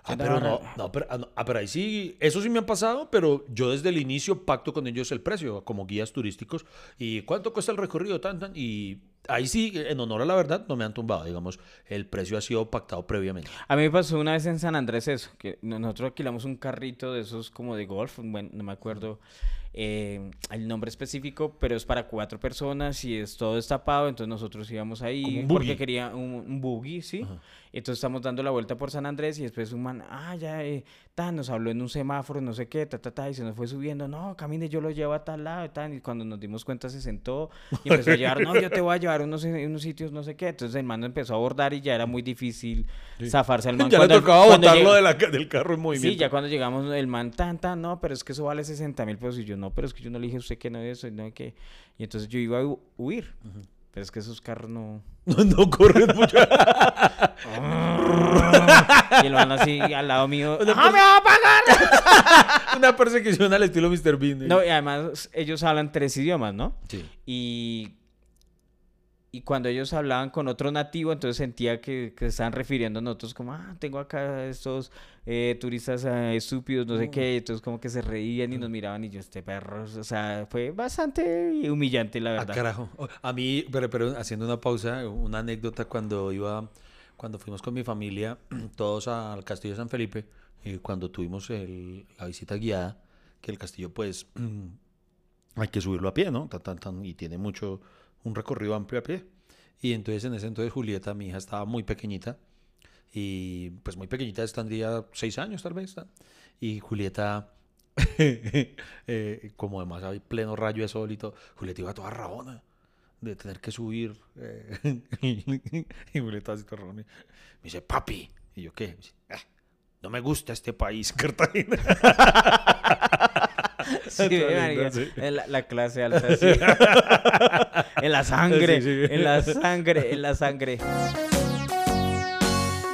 B: Ah,
A: 80
B: pero no, no, pero, ah, ah, pero ahí sí, eso sí me ha pasado, pero yo desde el inicio pacto con ellos el precio, como guías turísticos, y cuánto cuesta el recorrido, tan, tan, y ahí sí, en honor a la verdad, no me han tumbado, digamos, el precio ha sido pactado previamente.
A: A mí me pasó una vez en San Andrés eso, que no- nosotros alquilamos un carrito de esos como de golf, bueno, no me acuerdo eh, el nombre específico, pero es para cuatro personas y es todo destapado, entonces nosotros íbamos ahí
B: un
A: porque quería un, un buggy, ¿sí? Entonces estamos dando la vuelta por San Andrés y después un man, ah, ya, eh, tan, nos habló en un semáforo, no sé qué, ta, ta, ta, y se nos fue subiendo, no, camine, yo lo llevo a tal lado, y tan, y cuando nos dimos cuenta se sentó y empezó a llevar, no, yo te voy a llevar a unos, unos sitios, no sé qué, entonces el man empezó a abordar y ya era muy difícil zafarse al man.
B: ya le
A: Cuando-
B: tocaba
A: cuando
B: botarlo de la del carro en movimiento.
A: Sí, ya cuando llegamos, el man, tan, tan, no, pero es que eso vale 60 mil pesos. Y yo, no, pero es que yo no le dije a usted que no es eso, y no qué. Y entonces yo iba a hu- huir. Pero es que esos carros no.
B: No, no corren mucho.
A: Y el man así al lado mío. ¡Ah, me va a pagar!
B: Una persecución al estilo Mr. Bean. ¿eh?
A: No, y además ellos hablan tres idiomas, ¿no?
B: Sí.
A: Y. Y cuando ellos hablaban con otro nativo, entonces sentía que, que se estaban refiriendo a nosotros como, ah, tengo acá estos eh, turistas eh, estúpidos, no sé qué, y entonces como que se reían y nos miraban y yo, este perro, o sea, fue bastante humillante, la
B: Ah,
A: verdad.
B: carajo. Oh, A mí, pero, pero haciendo una pausa, una anécdota cuando iba, cuando fuimos con mi familia, todos al castillo de San Felipe, y cuando tuvimos el- la visita guiada, que el castillo pues hay que subirlo a pie, ¿no? Tan, tan, tan, y tiene mucho, un recorrido amplio a pie. Y entonces en ese entonces Julieta, mi hija, estaba muy pequeñita. Y pues muy pequeñita, tendría seis años tal vez. ¿tá? Y Julieta, eh, como además hay pleno rayo de sol y todo, Julieta iba toda rabona de tener que subir. eh, y Julieta así toda. Me dice, papi. Y yo, ¿qué? "Ah, no me gusta este país, Cartagena.
A: Sí, marica,
B: lindo, sí.
A: en la, la clase alta, sí. en la sangre,
B: Sí, sí.
A: en la sangre, en la sangre.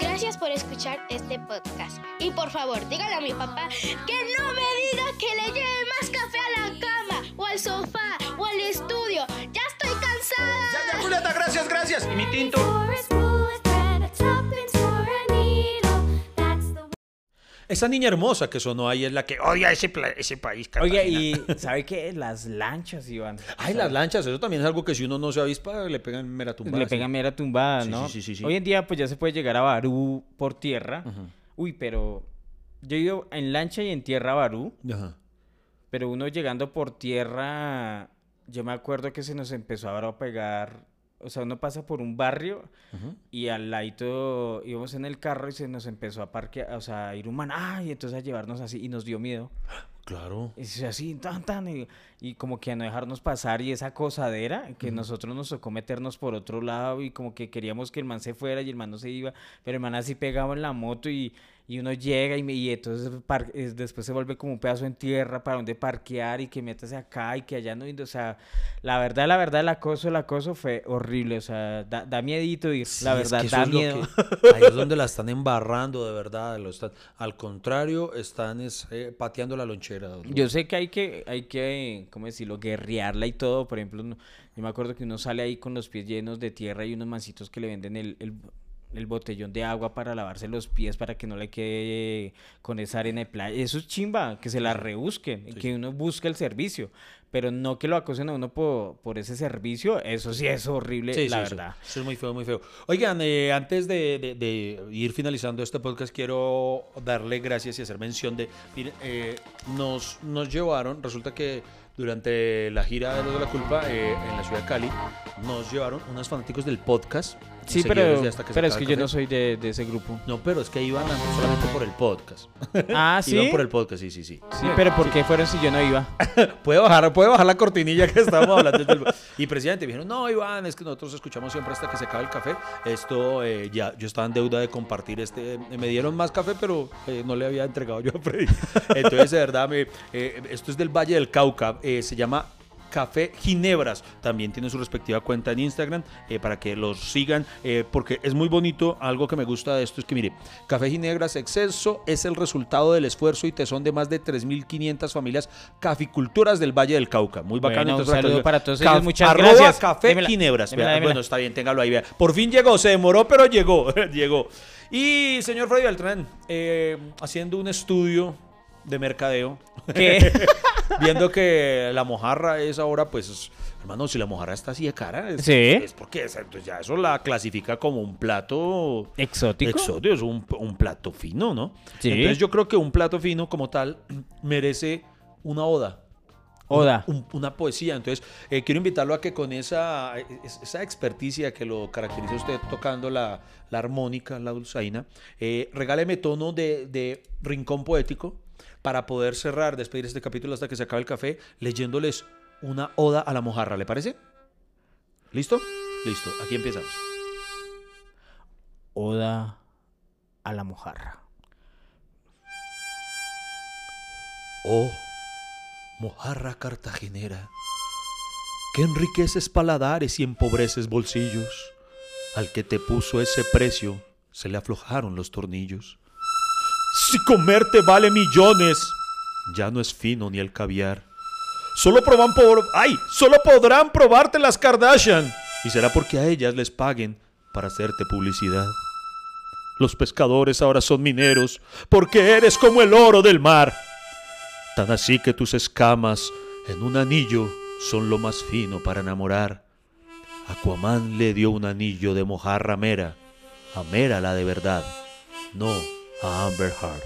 G: Gracias por escuchar este podcast. Y por favor, dígale a mi papá que no me diga que le lleve más café a la cama, o al sofá, o al estudio. ¡Ya estoy cansada!
B: Ya, ya, Julieta, gracias, gracias. Y mi tinto. Esa niña hermosa que sonó ahí es la que odia ese, ese país.
A: Oye,
B: Cartagena.
A: y ¿sabe qué? Las lanchas, Iván.
B: Ay, las lanchas, eso también es algo que si uno no se avispa, le pegan mera tumbada.
A: Le
B: sí.
A: pegan mera tumbada,
B: Sí,
A: ¿no?
B: sí, sí, sí, sí.
A: Hoy en día, pues ya se puede llegar a Barú por tierra. Uy, pero yo he ido en lancha y en tierra a Barú,
B: Ajá.
A: pero uno llegando por tierra, yo me acuerdo que se nos empezó a pegar. O sea, uno pasa por un barrio y al ladito íbamos en el carro y se nos empezó a parquear, o sea, a ir un man, ay, entonces a llevarnos así y nos dio miedo.
B: Claro.
A: Y así, tan, tan, y, y como que a no dejarnos pasar y esa cosadera, que nosotros nos tocó meternos por otro lado y como que queríamos que el man se fuera y el man no se iba, pero el man así pegaba en la moto y, y uno llega y, me- y entonces par- es- después se vuelve como un pedazo en tierra para donde parquear y que métase acá y que allá no, o sea, la verdad, la verdad, el acoso, el acoso fue horrible, o sea, da, da miedito ir,
B: Sí,
A: la
B: es
A: verdad,
B: que
A: da
B: es
A: miedo.
B: que- ahí es donde la están embarrando, de verdad. Lo están, al contrario, están es, eh, pateando la lonchera.
A: Yo sé que hay que, hay que, ¿cómo decirlo? Guerrearla y todo. Por ejemplo, yo me acuerdo que uno sale ahí con los pies llenos de tierra y unos mancitos que le venden el, el, el botellón de agua para lavarse los pies para que no le quede con esa arena de playa. Eso es chimba, que se la rebusquen, que uno busque el servicio. Pero no que lo acosen a uno por, por ese servicio, eso sí es horrible,
B: Sí,
A: la
B: sí, sí.
A: verdad.
B: Eso es muy feo, muy feo. Oigan, eh, antes de, de- de ir finalizando este podcast, quiero darle gracias y hacer mención de. Miren, eh, nos, nos llevaron, resulta que durante la gira de Los de la Culpa eh, en la ciudad de Cali, nos llevaron unos fanáticos del podcast.
A: Sí, pero,
B: Hasta que
A: pero es que yo no soy de, de ese grupo.
B: No, pero es que iban a- solamente por el podcast.
A: Ah, ¿sí?
B: Iban por el podcast, sí, sí, sí.
A: Sí, pero ¿por qué fueron si yo no iba?
B: Puede bajar, puede bajar la cortinilla que estábamos hablando. del- Y presidente, me dijeron, no, Iván, es que nosotros escuchamos siempre hasta que se acabe el café. Esto, eh, ya, yo estaba en deuda de compartir este. eh, Me dieron más café, pero eh, no le había entregado yo a Freddy. Entonces, de verdad, me, eh, esto es del Valle del Cauca. se llama Café Ginebras. También tiene su respectiva cuenta en Instagram eh, para que los sigan, eh, porque es muy bonito. Algo que me gusta de esto es que, mire, Café Ginebras Exceso es el resultado del esfuerzo y tesón de más de 3.500 familias caficultoras del Valle del Cauca. Muy bacano.
A: Bueno, un saludo para todos ellos, muchas
B: arroba
A: gracias.
B: Café
A: Démela,
B: Ginebras.
A: démela,
B: Vea,
A: démela.
B: Bueno, está bien, téngalo ahí. vea. Por fin llegó, se demoró, pero llegó. llegó. Y señor Freddy Beltrán, eh, haciendo un estudio de mercadeo.
A: ¿Qué?
B: Viendo que la mojarra es ahora, pues, hermano, si la mojarra está así de cara, es,
A: Sí.
B: es porque es- entonces ya eso la clasifica como un plato
A: ¿Exótico?
B: exótico, es un, un plato fino, ¿no?
A: Sí.
B: Entonces yo creo que un plato fino como tal merece una oda.
A: Oda.
B: un- una poesía. Entonces, eh, quiero invitarlo a que con esa, es- esa experticia que lo caracteriza usted tocando la, la armónica, la dulzaina, eh, regáleme tono de, de rincón poético para poder cerrar, despedir este capítulo hasta que se acabe el café, leyéndoles una oda a la mojarra. ¿Le parece? ¿Listo? Listo. Aquí empezamos.
A: Oda a la mojarra.
B: Oh, mojarra cartagenera, que enriqueces paladares y empobreces bolsillos. Al que te puso ese precio, se le aflojaron los tornillos. Si comerte vale millones, ya no es fino ni el caviar. Solo proban por... ¡Ay! Solo podrán probarte las Kardashian. Y será porque a ellas les paguen para hacerte publicidad. Los pescadores ahora son mineros, porque eres como el oro del mar. Tan así que tus escamas en un anillo son lo más fino para enamorar. Aquaman le dio un anillo de mojarra mera, a la de verdad, no a Amber Heart.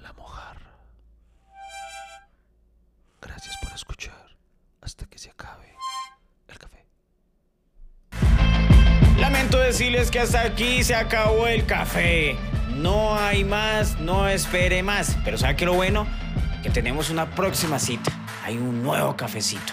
B: La mojarra. Gracias por escuchar hasta que se acabe el café.
H: Lamento
A: decirles que hasta aquí se acabó el café. No hay más, no espere más. Pero ¿sabe qué lo bueno? Que tenemos una próxima cita. Hay un nuevo cafecito.